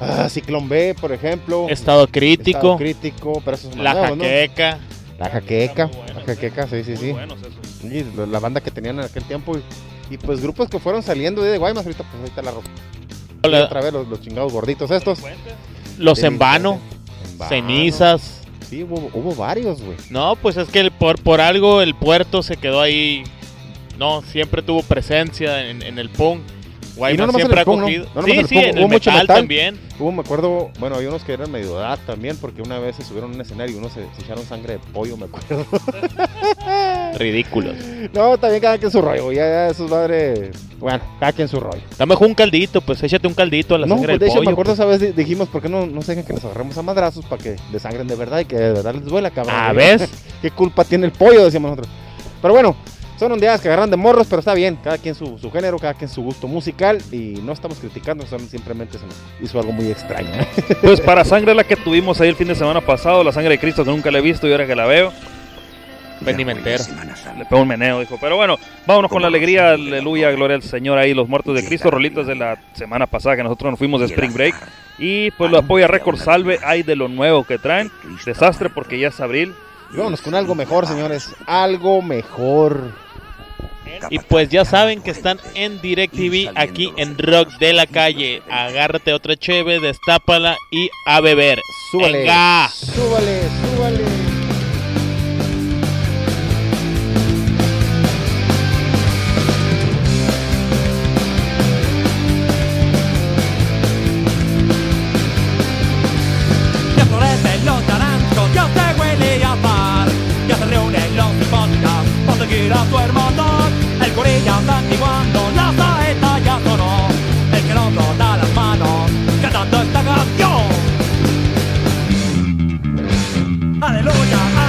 Ah, Ciclón B, por ejemplo. Estado crítico. Estado crítico, pero esos son más La nuevos, ¿no? jaqueca. La jaqueca. La jaqueca, sí, sí, sí. Sí, la- la banda que tenían en aquel tiempo. Y, y, pues grupos que fueron saliendo de Guaymas, ahorita pues ahorita la ropa. Hola. otra vez los, los chingados gorditos estos. Los De en vano. En vano. Cenizas. Sí, hubo, hubo varios, güey. No, pues es que el- por, por algo el puerto se quedó ahí. No, siempre tuvo presencia en, en el punk. Guaymas y no nomás siempre ha el punk, ¿no? cogido. No nomás sí, el sí, en hubo el mucho metal, metal. también. Hubo, me acuerdo, bueno, hay unos que eran medio edad también, porque una vez se subieron a un escenario y unos se, se echaron sangre de pollo, me acuerdo. Ridículos. no, también cada quien su rollo, ya, ya esos madres, bueno, cada quien su rollo. Dame un caldito, pues échate un caldito a la no, sangre pues de hecho pollo. me acuerdo pues. esa vez di- dijimos, ¿por qué no, no se dejan que nos agarremos a madrazos para que desangren de verdad y que de verdad les duela, cabrón? Ah, Digo, ¿ves? ¿Qué culpa tiene el pollo? Decíamos nosotros. Pero bueno, son ondeadas que agarran de morros, pero está bien, cada quien su, su género, cada quien su gusto musical y no estamos criticando, son, simplemente se nos hizo algo muy extraño. Pues para sangre la que tuvimos ahí el fin de semana pasado, la sangre de Cristo que nunca la he visto y ahora que la veo. Bendimentero. Le pego un meneo, dijo. Pero bueno, vámonos con la alegría, aleluya, gloria al Señor ahí, los muertos de Cristo, rolitas de la semana pasada que nosotros nos fuimos de Spring Break. Y pues lo apoya Record Salve, hay de lo nuevo que traen. Desastre porque ya es abril. Y vámonos con algo mejor, señores, algo mejor. Y pues ya saben que están en DirecTV aquí en Rock de la Calle. Agárrate otra cheve, destápala y a beber. Súbale, Venga. súbale, súbale. Aleluya,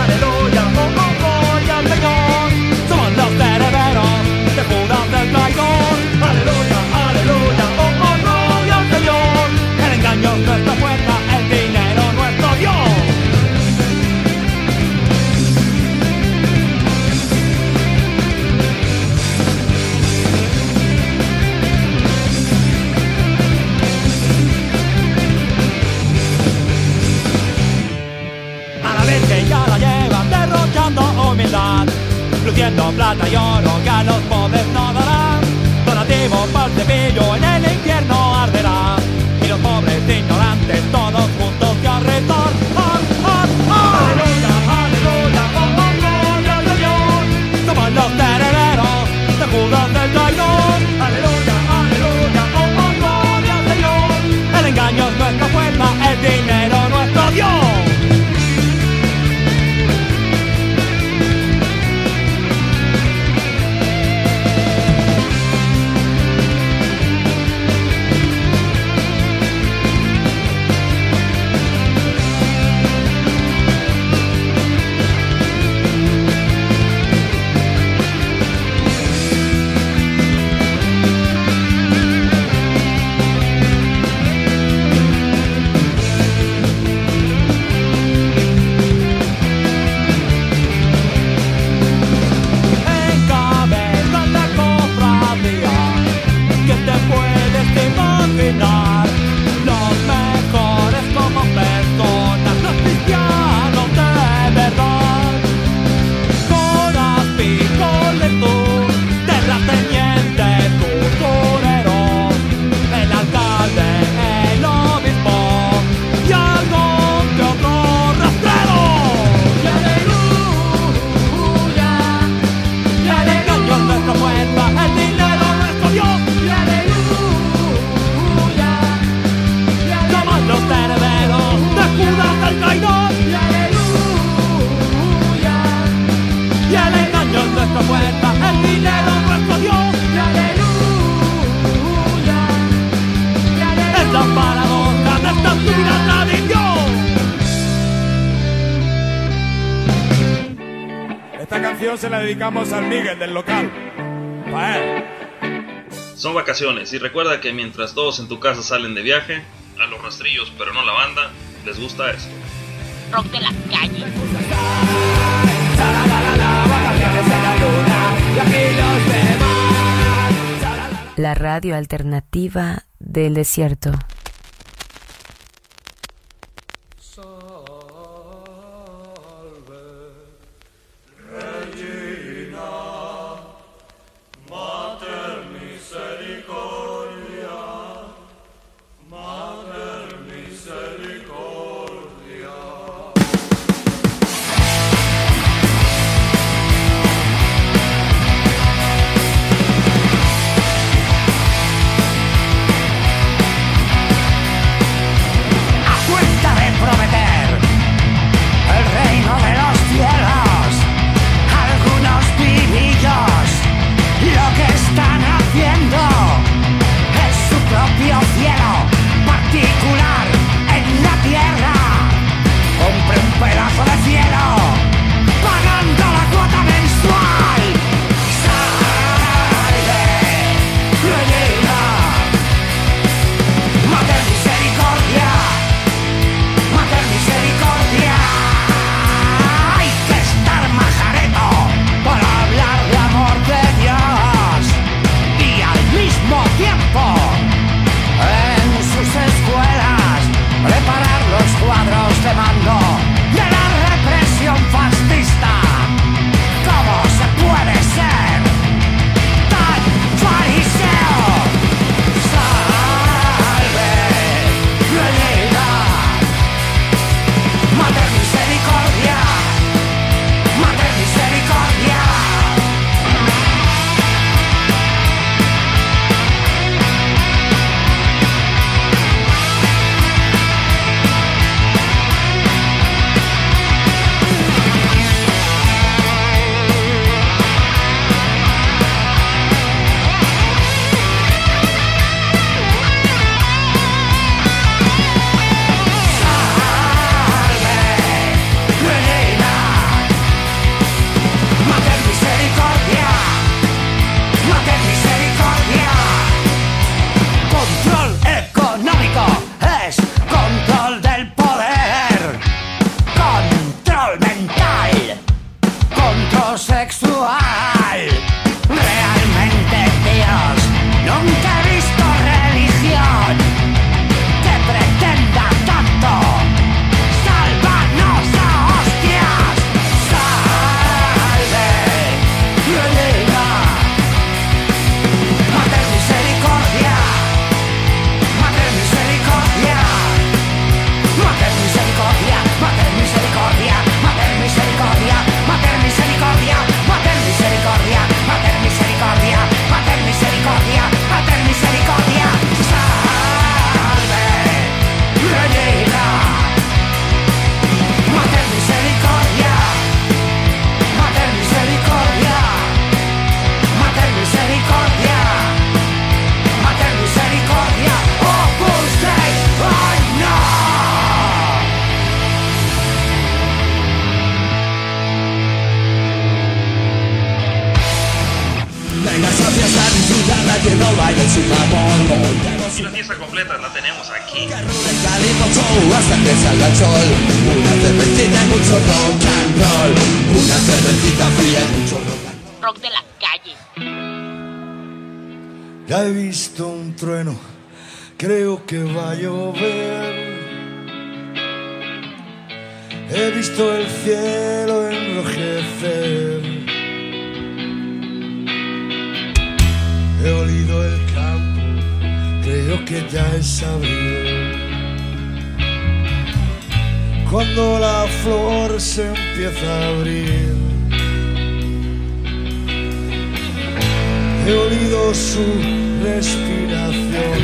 dedicamos al Miguel del local. Pa' él. Son vacaciones y recuerda que mientras todos en tu casa salen de viaje, a los rastrillos pero no la banda, les gusta esto. Rock de la calle. La radio alternativa del desierto. he visto el cielo enrojecer. He olido el campo, creo que ya es abril. Cuando la flor se empieza a abrir. He olido su respiración,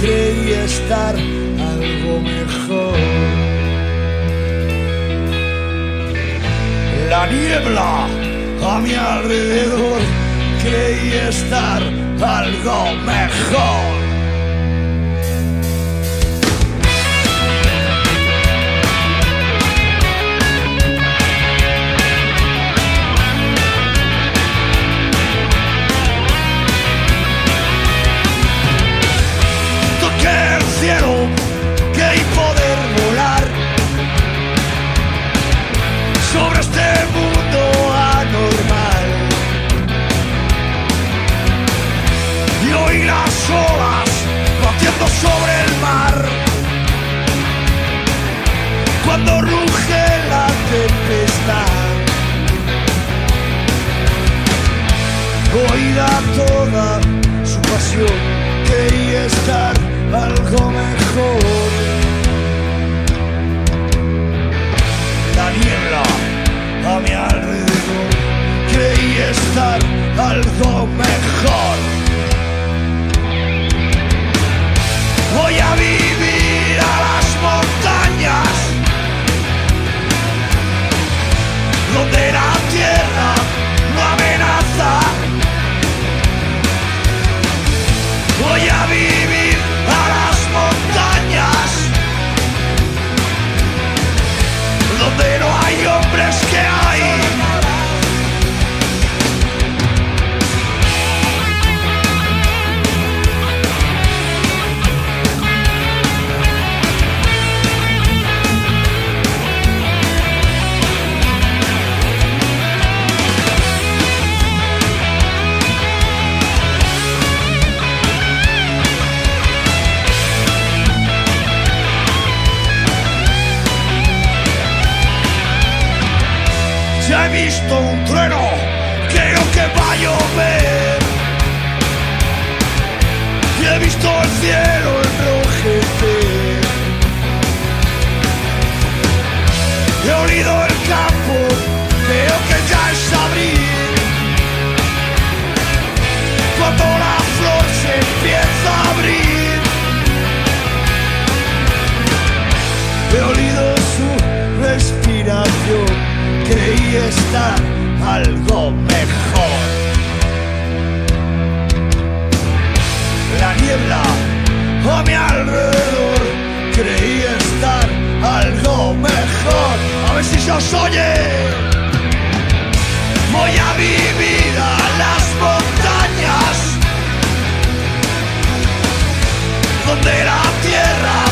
creí estar algo mejor. la niebla a mi alrededor creí estar algo mejor. toda su pasión, quería estar algo mejor. La niebla a mi alrededor, creí estar algo mejor. Trueno, creo que va a llover. Y he visto el cielo enrojecer. He olido el campo, creo que ya es abril. Cuando la flor se empieza a abrir. He olido su respiración, creí estar algo mejor. La niebla a mi alrededor, creí estar algo mejor. A ver si se os oye. Voy a vivir a las montañas, donde la tierra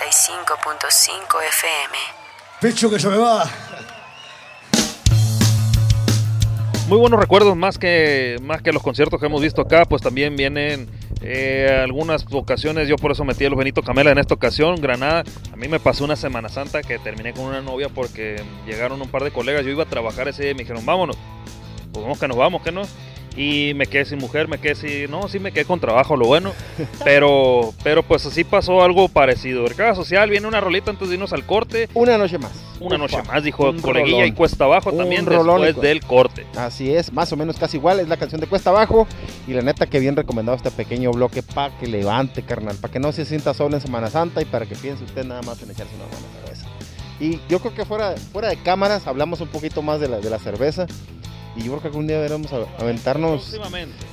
95.5 FM. Pecho que se me va. Muy buenos recuerdos, más que, más que los conciertos que hemos visto acá, pues también vienen eh, algunas ocasiones, yo por eso metí a los Benito Camela en esta ocasión, Granada, a mí me pasó una Semana Santa que terminé con una novia porque llegaron un par de colegas, yo iba a trabajar ese día y me dijeron, vámonos, pues vamos que nos vamos, que no, y me quedé sin mujer, me quedé sin, no, sí me quedé con trabajo, lo bueno, pero, pero pues así pasó algo parecido, el cada social viene una rolita antes de irnos al corte, Una noche más. una Ufa, noche más, dijo coleguilla rolón. y cuesta abajo también rolón, después del corte. Así es, más o menos casi igual, es la canción de Cuesta Abajo y la neta que bien recomendado este pequeño bloque para que levante, carnal, para que no se sienta solo en Semana Santa y para que piense usted nada más en echarse una buena cerveza. Y yo creo que fuera, fuera de cámaras hablamos un poquito más de la, de la cerveza y yo creo que algún día deberemos a- aventarnos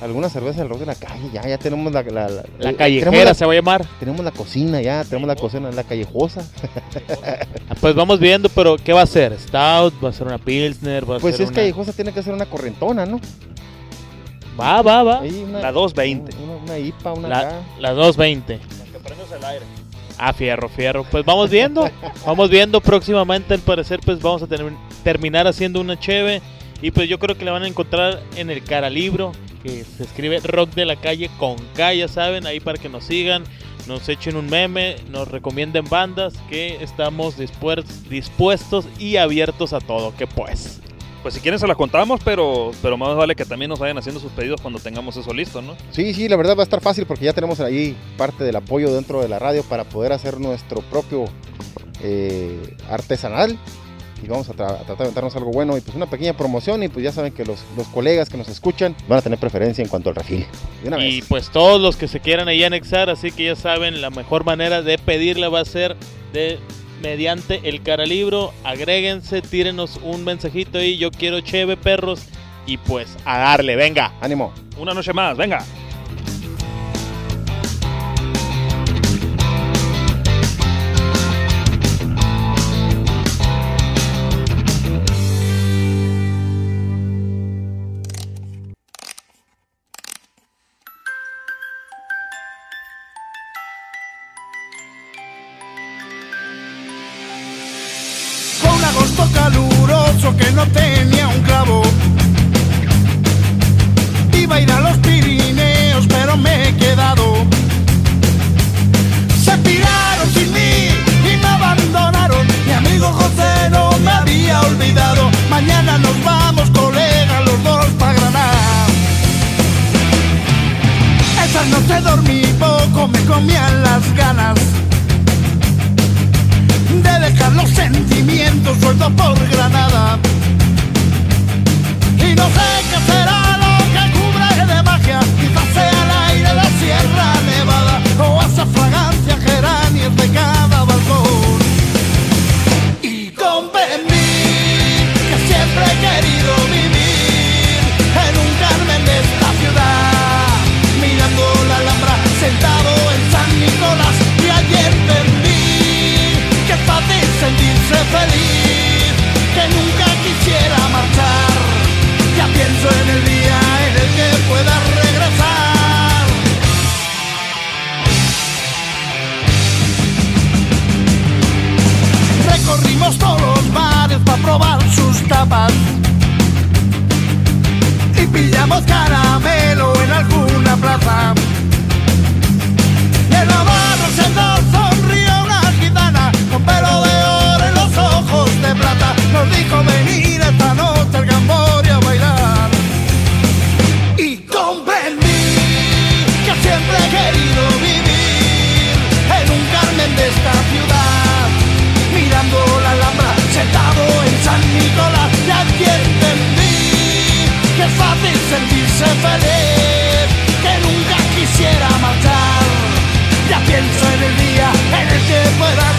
alguna cerveza del rock de la calle, ya, ya tenemos la... La, la- La eh, callejera la- se va a llamar. Tenemos la cocina ya, tenemos la cocina, la callejosa. Ah, Pues vamos viendo, pero ¿qué va a ser? ¿Stout? ¿Va a ser una Pilsner? ¿Va a Pues si es una... callejosa tiene que ser una correntona, ¿no? Va, va, va. Una- La 220. Una, una IPA, una La, acá. la 220. Ah, fierro, fierro. Pues vamos viendo. vamos viendo próximamente, al parecer, pues vamos a tener- terminar haciendo una cheve. Y pues yo creo que la van a encontrar en el cara libro, que se escribe Rock de la Calle con K, ya saben, ahí para que nos sigan, nos echen un meme, nos recomienden bandas, que estamos dispuestos y abiertos a todo, que pues. Pues si quieren se las contamos, pero, pero más vale que también nos vayan haciendo sus pedidos cuando tengamos eso listo, ¿no? Sí, sí, la verdad va a estar fácil porque ya tenemos ahí parte del apoyo dentro de la radio para poder hacer nuestro propio eh, artesanal. Y vamos a, tra- a tratar de inventarnos algo bueno y pues una pequeña promoción y pues ya saben que los, los colegas que nos escuchan van a tener preferencia en cuanto al refil. De una Y vez. pues todos los que se quieran ahí anexar, así que ya saben, la mejor manera de pedirla va a ser de mediante el caralibro. Agréguense, tírenos un mensajito ahí, yo quiero cheve perros y pues a darle, venga. Ánimo. Una noche más, venga. Me comían las ganas de dejar los sentimientos sueltos por Granada. Y no sé qué será tapas y pillamos caramelo en alguna plaza. Y en la barra sentada sonrió una gitana con pelo de oro en los ojos de plata. Nos dijo venir esta noche al Gamboria a bailar. Y comprendí que siempre he querido vivir en un Carmen de esta ciudad, mirando la Alhambra sentado en San Nicolás. Y aquí entendí que es fácil sentirse feliz, que nunca quisiera marchar. Ya pienso en el día en el que pueda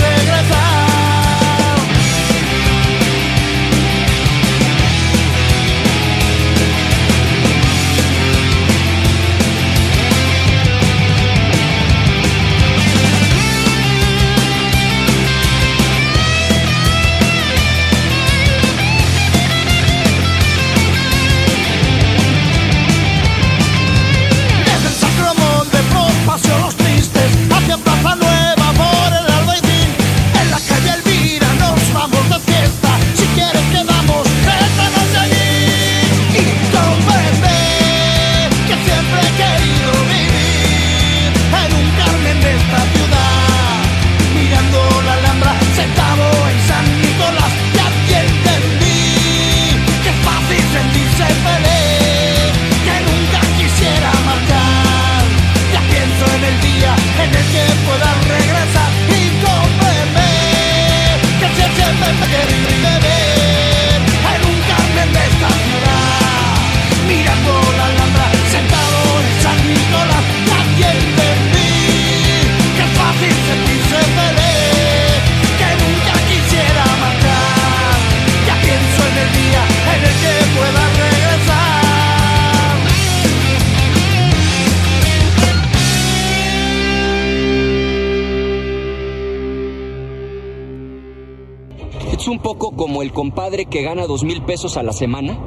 que gana dos mil pesos a la semana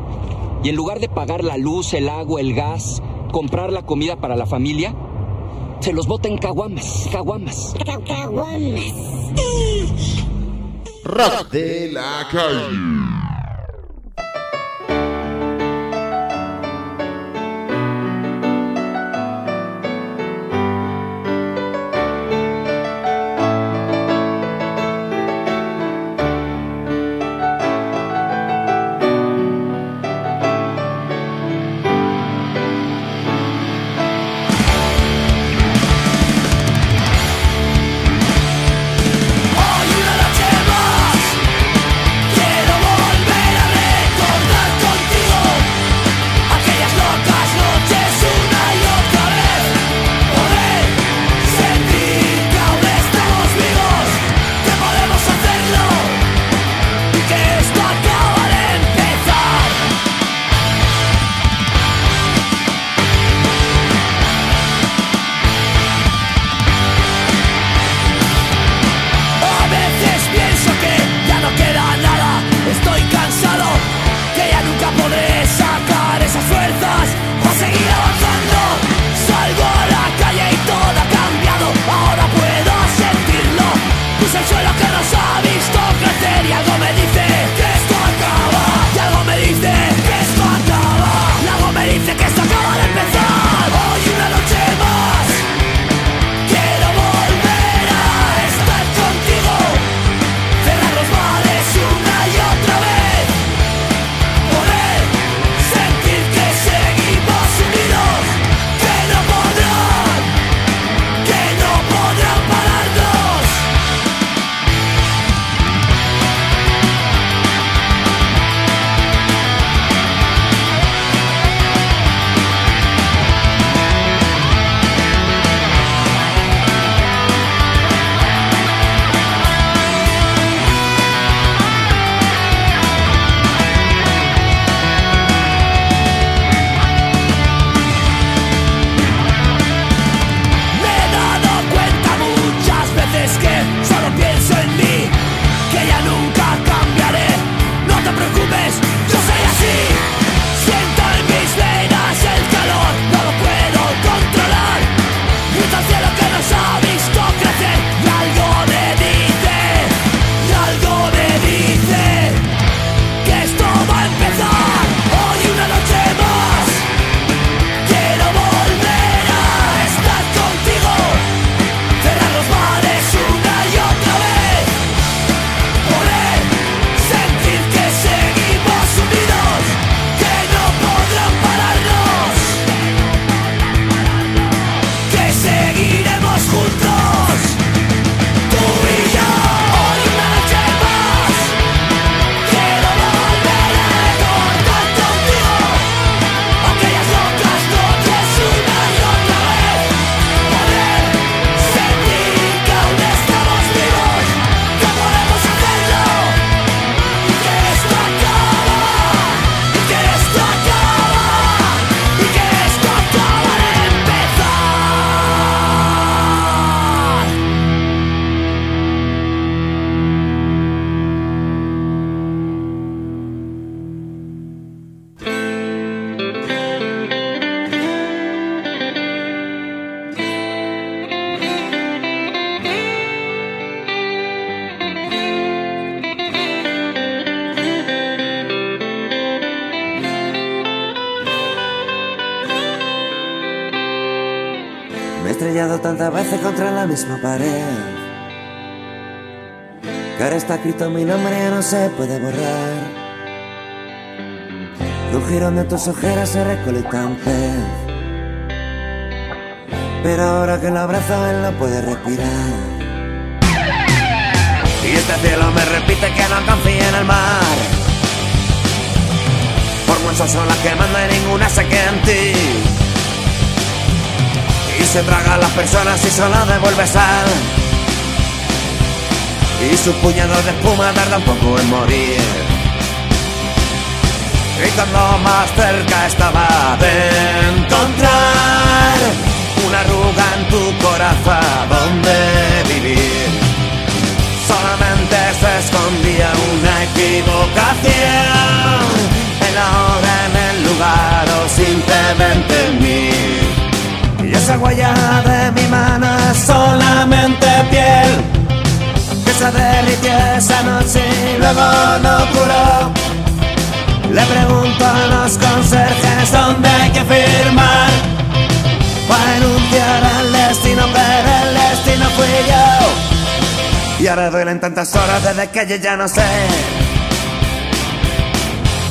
y en lugar de pagar la luz, el agua, el gas, comprar la comida para la familia, se los bota en caguamas, caguamas. Rock de la calle. Contra la misma pared. Que ahora está escrito mi nombre y no se puede borrar. De un de tus ojeras se recolecta un pez. Pero ahora que lo abrazo él no puede respirar. Y este cielo me repite que no confía en el mar. Por muchas son las que manda y ninguna se queda en ti. Y se traga a las personas y solo devuelve sal. Y su puñado de espuma tarda un poco en morir. Y cuando más cerca estaba de encontrar una arruga en tu corazón donde vivir, solamente se escondía una equivocación en la hora, en el lugar o simplemente en mí. Y esa huella de mi mano es solamente piel que se derritió esa noche y luego no curó. Le pregunto a los conserjes dónde hay que firmar para anunciar al destino, pero el destino fui yo. Y ahora duelen tantas horas desde que yo ya no sé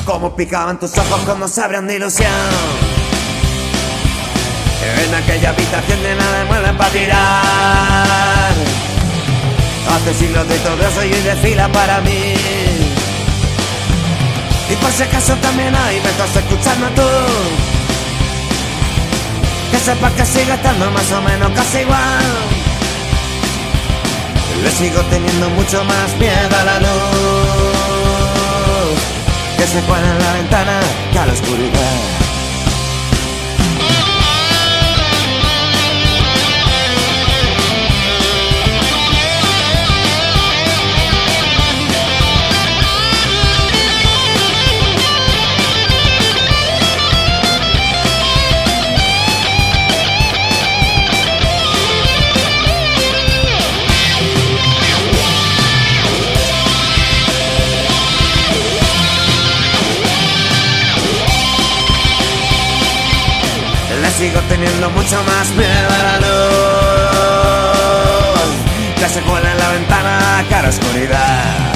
cómo picaban tus ojos cuando se abrían de ilusión. En aquella habitación de muebles para tirar. Hace siglos de todo eso y hoy desfila para mí. Y por si acaso también hay me estás escuchando tú. Que sepas que sigo estando más o menos casi igual. Le sigo teniendo mucho más miedo a la luz. Que se cuela en la ventana que a la oscuridad. Mucho más miedo a la luz Que se cuela en la ventana cara oscuridad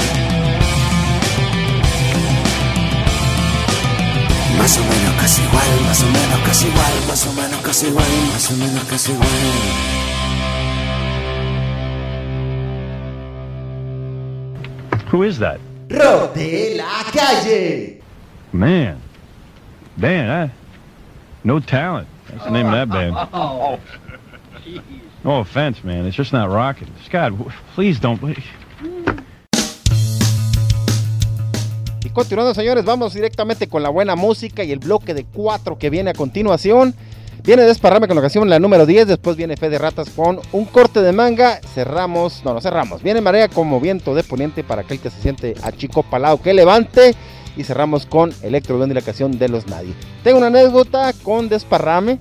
Más o menos casi igual, más o menos casi igual, más o menos casi igual, más o menos casi igual Who is that? Rock de la calle. Man. Man, I, no talent. That's the name of that band. Oh. No offense, man. It's just not rocking. Scott, please don't. Y continuando, señores, vamos directamente con la buena música y el bloque de cuatro que viene a continuación. Viene Desparrame con la canción la número 10, después viene Fe de Ratas con un corte de manga, cerramos, no, no cerramos, viene Marea como viento de poniente para aquel que se siente a chico palado que levante y cerramos con Electro y la canción de los Nadie. Tengo una anécdota con Desparrame,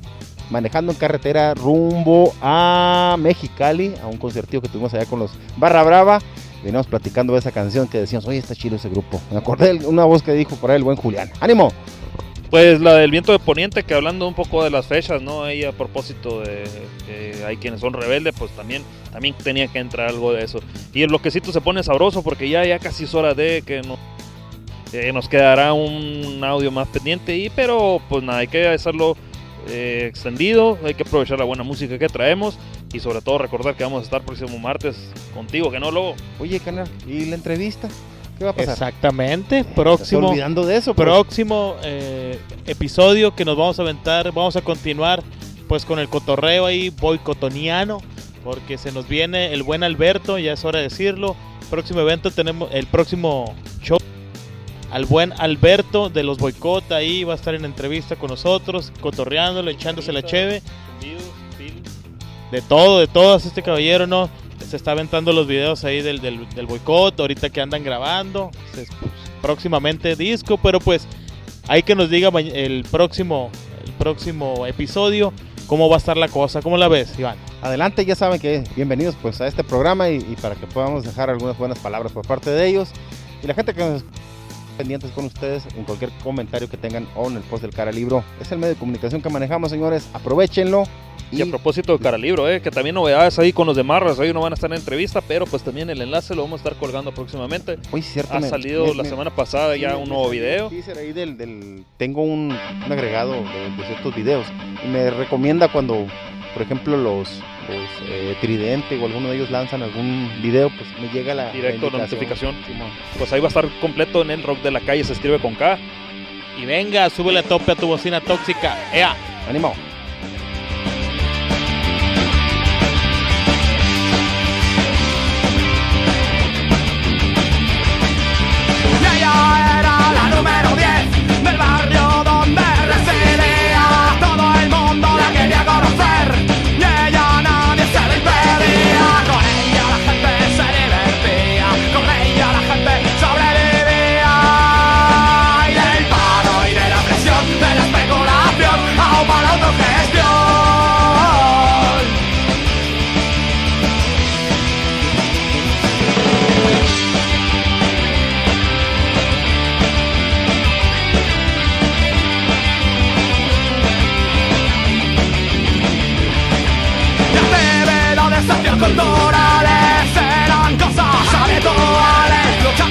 manejando en carretera rumbo a Mexicali, a un conciertillo que tuvimos allá con los Barra Brava. Veníamos platicando de esa canción que decíamos, oye, está chido ese grupo. Me acordé de una voz que dijo por ahí el buen Julián. ¡Ánimo! Pues la del viento de poniente, que hablando un poco de las fechas, ¿no? Ahí a propósito de que hay quienes son rebeldes, pues también, también tenía que entrar algo de eso. Y el bloquecito se pone sabroso porque ya, ya casi es hora de que no, eh, nos quedará un audio más pendiente, y, pero pues nada, hay que hacerlo eh, extendido, hay que aprovechar la buena música que traemos y sobre todo recordar que vamos a estar próximo martes contigo, que no lo... Oye, canal, ¿y la entrevista? ¿Qué va a pasar? Exactamente, próximo. olvidando de eso, pues. Próximo eh, episodio que nos vamos a aventar, vamos a continuar pues con el cotorreo ahí boicotoniano, porque se nos viene el buen Alberto, ya es hora de decirlo. Próximo evento tenemos el próximo show al buen Alberto de los boicot ahí va a estar en entrevista con nosotros, cotorreándolo, echándose la cheve. De todo, de todas, este caballero, ¿no? Se está aventando los videos ahí del, del, del boicot, ahorita que andan grabando. Se- pues, próximamente disco, pero pues hay que nos diga el próximo, el próximo episodio cómo va a estar la cosa. ¿Cómo la ves, Iván? Adelante, ya saben que bienvenidos pues a este programa y, y para que podamos dejar algunas buenas palabras por parte de ellos. Y la gente que nos pendientes con ustedes en cualquier comentario que tengan o en el post del cara libro. Es el medio de comunicación que manejamos, señores. Aprovechenlo. Y, a propósito de Caralibro, eh, que también novedades ahí con los de Marras, ahí no van a estar en entrevista, pero pues también el enlace lo vamos a estar colgando próximamente. Uy, cierto. Ha me- salido me- la me- semana pasada ya un nuevo video. un teaser ahí del, del- tengo un, un agregado de, de ciertos videos y me recomienda cuando, por ejemplo, los, los eh, Tridente o alguno de ellos lanzan algún video, pues me llega la, Directo, la notificación. Pues ahí va a estar completo en el rock de la calle, se escribe con K. Y venga, súbele a tope a tu bocina tóxica. ¡Ea! ¡Ánimo! Y ella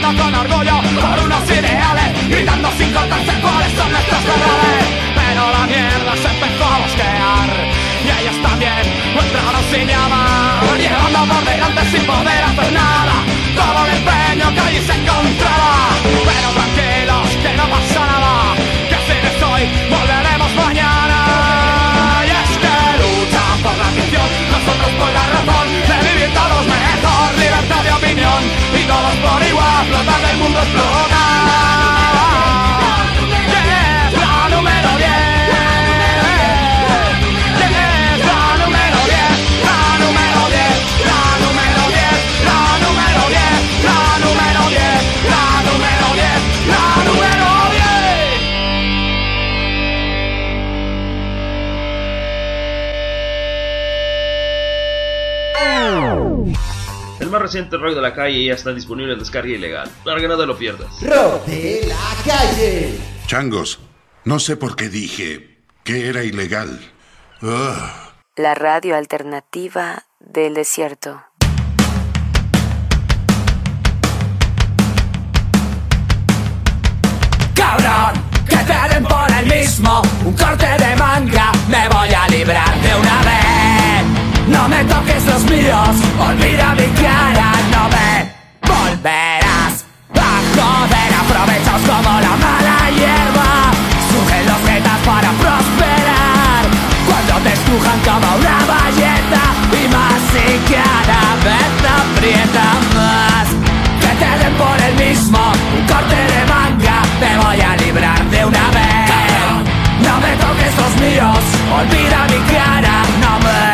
Con orgullo por unos ideales Gritando sin cortarse cuáles son nuestros verdades Pero la mierda se empezó a bosquear Y ellos también entraron sin llamar. Llevando por delante sin poder hacer nada Todo el empeño que allí se encontraba. Pero tranquilos que no pasa nada Flotar del mundo explotar más reciente rock de la calle ya está disponible en descarga ilegal, para que no te lo pierdas. Rock de la calle. Changos, no sé por qué dije que era ilegal. Ugh. La radio alternativa del desierto. Cabrón, que te den por el mismo Un corte de manga Me voy a librar de una vez No me toques los míos Olvida mi cara No me volverás. A joder Aprovechaos como la mala hierba. Sujen los metas para prosperar. Cuando te estrujan como una valleta Y más y cada vez aprieta más. Que te den por el mismo un corte de manga Me voy a librar de una vez. No me toques los míos Olvida mi cara No me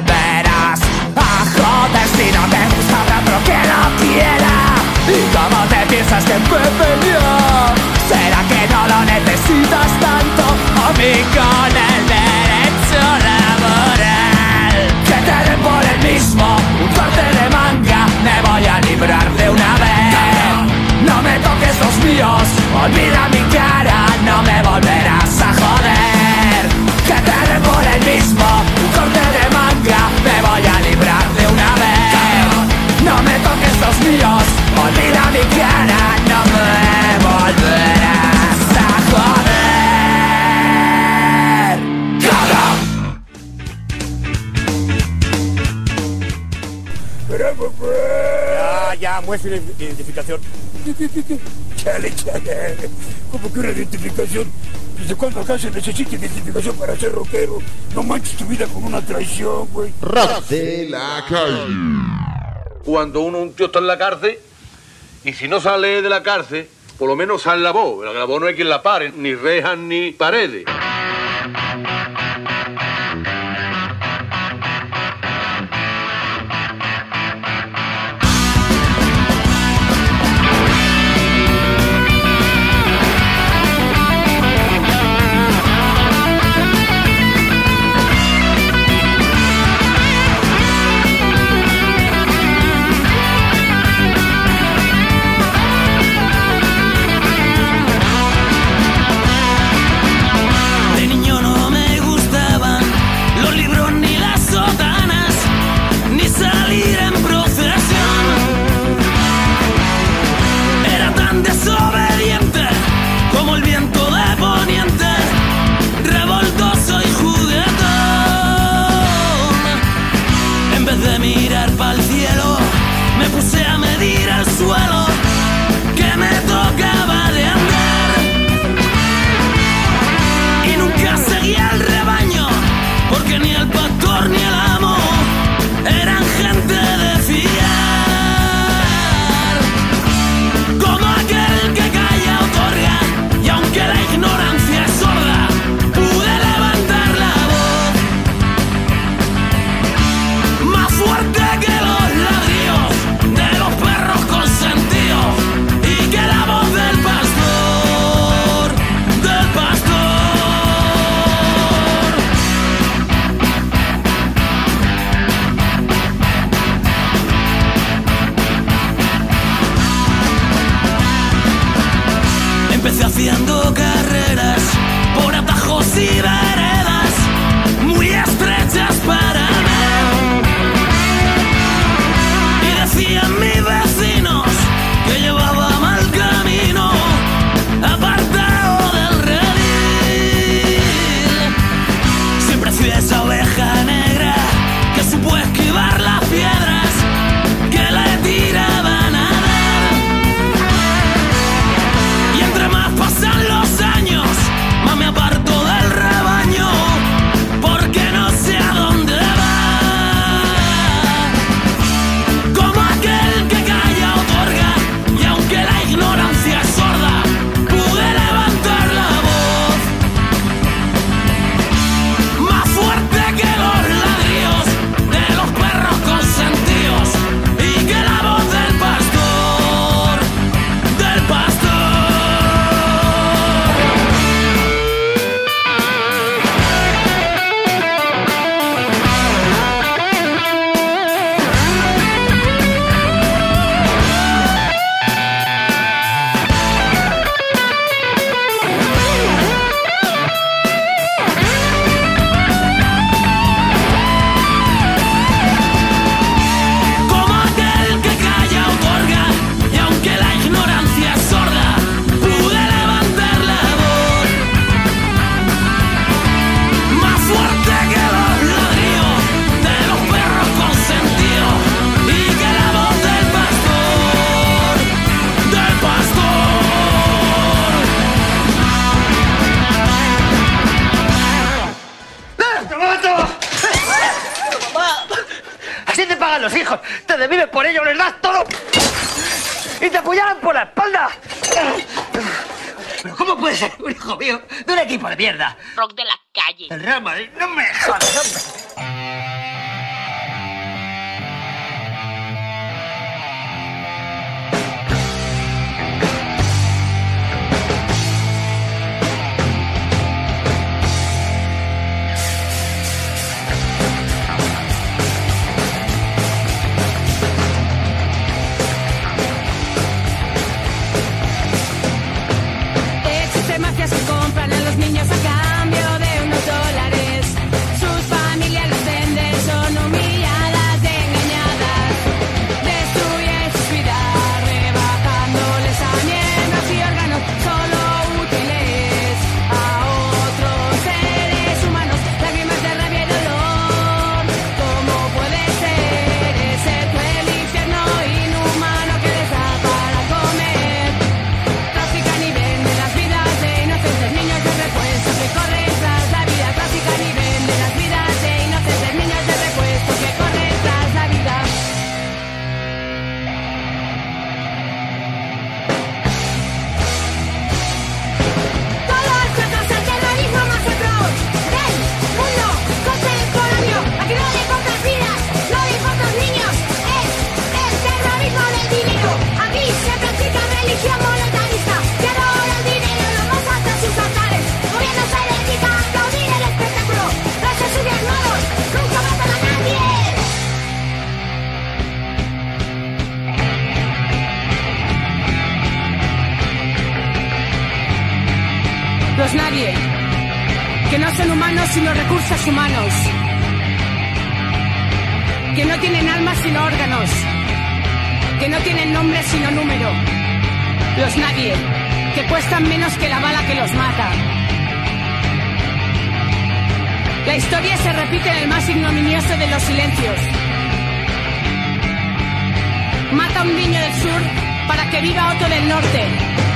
volverás. A joder Si no te gusta habrá otro que lo quiera ¿Y cómo te piensas que me peleó? ¿Será que no lo necesitas tanto? A mí con el derecho laboral. Que te den por el mismo un corte de manga. Me voy a librar de una vez. No me toques los míos Olvida mi cara. No me volverás míos Olvida mi cara No me volverás a joder Cabrón Ya, ya, muestre la identificación. Chale, chale. ¿Cómo que una identificación? ¿Desde cuándo acá se necesita identificación para ser rockero? No manches tu vida con una traición, güey. Rock de la calle. Cuando uno, un tío está en la cárcel y si no sale de la cárcel, por lo menos sale la voz. La voz no hay quien la pare, ni rejas ni paredes. hijos, te desvives por ellos, les das todo y te apuñalan por la espalda. ¿Pero cómo puede ser un hijo mío de un equipo de mierda? Rock de la calle. El Real no me jodas, hombre. son humanos sino recursos humanos. Que no tienen almas sino órganos. Que no tienen nombre sino número. Los nadie. Que cuestan menos que la bala que los mata. La historia se repite en el más ignominioso de los silencios. Mata a un niño del sur para que viva otro del norte.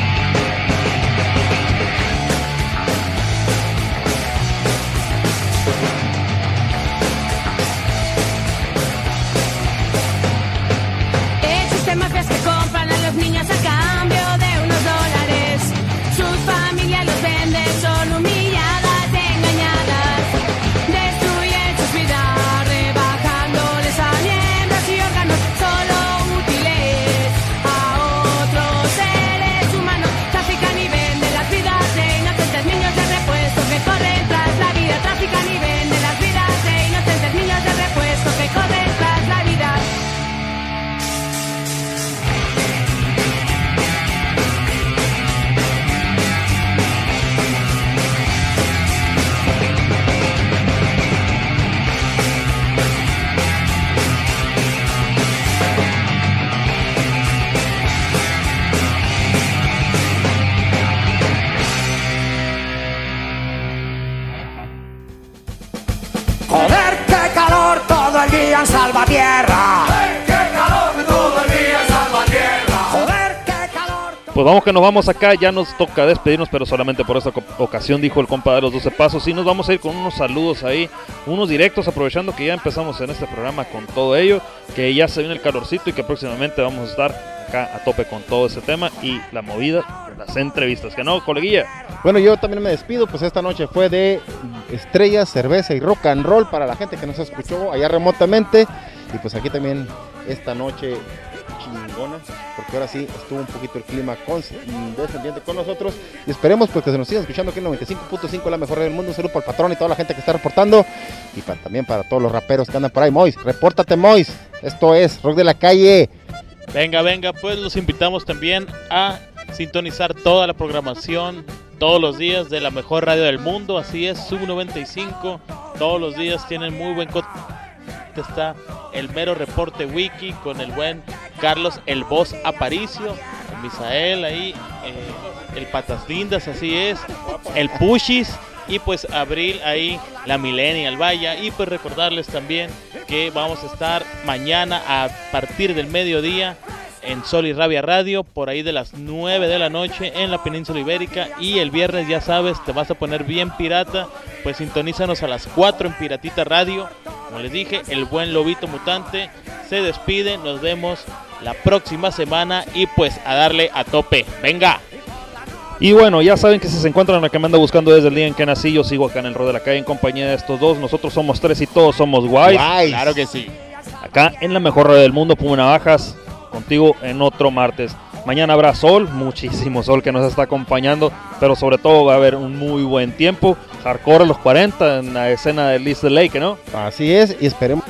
Salvatierra. Pues vamos que nos vamos acá, ya nos toca despedirnos, pero solamente por esta ocasión, dijo el compa de los 12 pasos. Y nos vamos a ir con unos saludos ahí, unos directos, aprovechando que ya empezamos en este programa con todo ello, que ya se viene el calorcito y que próximamente vamos a estar acá a tope con todo ese tema y la movida de las entrevistas. Que no, coleguilla. Bueno, yo también me despido, pues esta noche fue de estrellas, cerveza y rock and roll para la gente que nos escuchó allá remotamente. Y pues aquí también esta noche porque ahora sí estuvo un poquito el clima con, descendiente con nosotros. Y esperemos pues que se nos siga escuchando aquí en 95.5, la mejor del mundo. Un saludo para el patrón y toda la gente que está reportando. Y también para todos los raperos que andan por ahí. Mois, repórtate Mois. Esto es Rock de la Calle. Venga, venga, pues los invitamos también a sintonizar toda la programación todos los días de la mejor radio del mundo. Así es, Sub 95. Todos los días tienen muy buen contenido. Está el mero reporte wiki con el buen Carlos El Voz Aparicio, el Misael ahí, eh, el Patas Lindas, así es, el Pushis y pues Abril ahí, la Millennial Vaya. Y pues recordarles también que vamos a estar mañana a partir del mediodía en Sol y Rabia Radio, por ahí de las 9 de la noche en la península ibérica. Y el viernes, ya sabes, te vas a poner bien pirata, pues sintonízanos a las 4 en Piratita Radio. Como les dije, el buen Lobito Mutante se despide. Nos vemos la próxima semana y pues a darle a tope. Venga. Y bueno, ya saben que si se encuentran a que me anda buscando desde el día en que nací, yo sigo acá en el Rod de la Calle en compañía de estos dos. Nosotros somos tres y todos somos guay. Claro que sí. Acá en la mejor radio del mundo, Puma Navajas, contigo en otro martes. Mañana habrá sol, muchísimo sol que nos está acompañando, pero sobre todo va a haber un muy buen tiempo. Hardcore a los 40 en la escena de East Lake, ¿no? Así es, y esperemos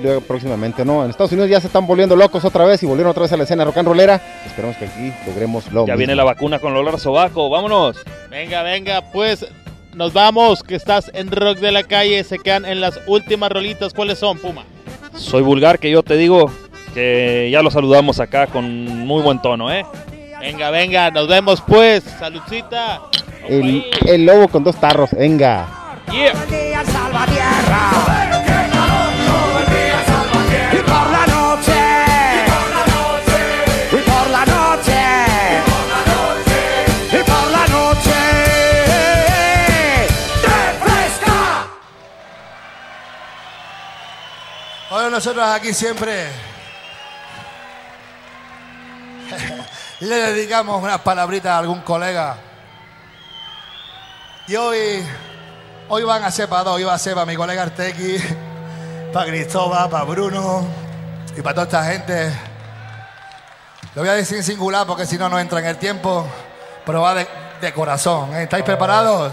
luego próximamente, ¿no? En Estados Unidos ya se están volviendo locos otra vez y volvieron otra vez a la escena rock and rollera. Esperemos que aquí logremos lo Ya mismo. viene la vacuna con olor a sobaco, vámonos. Venga, venga, pues nos vamos, que estás en Rock de la Calle. Se quedan en las últimas rolitas. ¿Cuáles son, Puma? Soy vulgar, que yo te digo que ya lo saludamos acá con muy buen tono, ¿eh? Venga, venga, nos vemos pues. Saludcita. El, el lobo con dos tarros, venga. Yeah. día en Salvatierra. Y le dedicamos unas palabritas a algún colega. Y hoy, hoy van a ser para dos, hoy va a ser para mi colega Artequi, para Cristóbal, para Bruno y para toda esta gente. Lo voy a decir en singular porque si no, no entra en el tiempo, pero va de, de corazón. ¿eh? ¿Estáis preparados?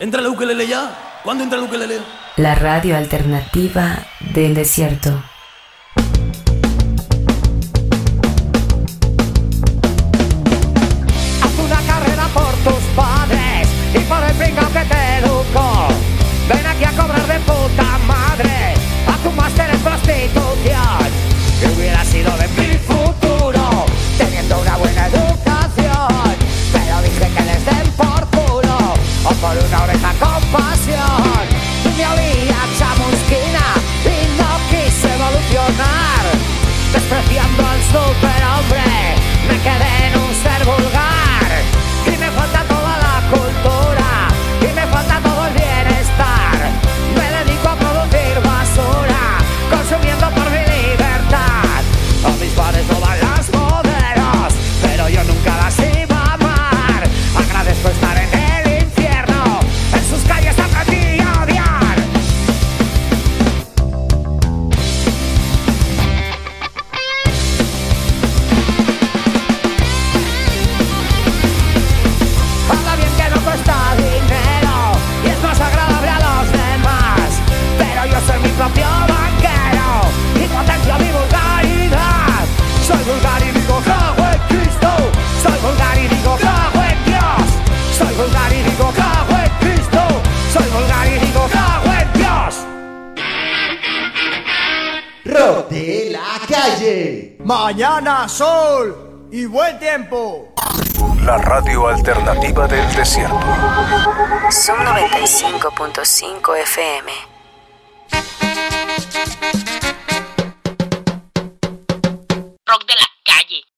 ¿Entra el ukelele ya? ¿Cuándo entra el ukelele? La radio alternativa del desierto. Mañana sol y buen tiempo. La radio alternativa del desierto. Son 95.5 FM.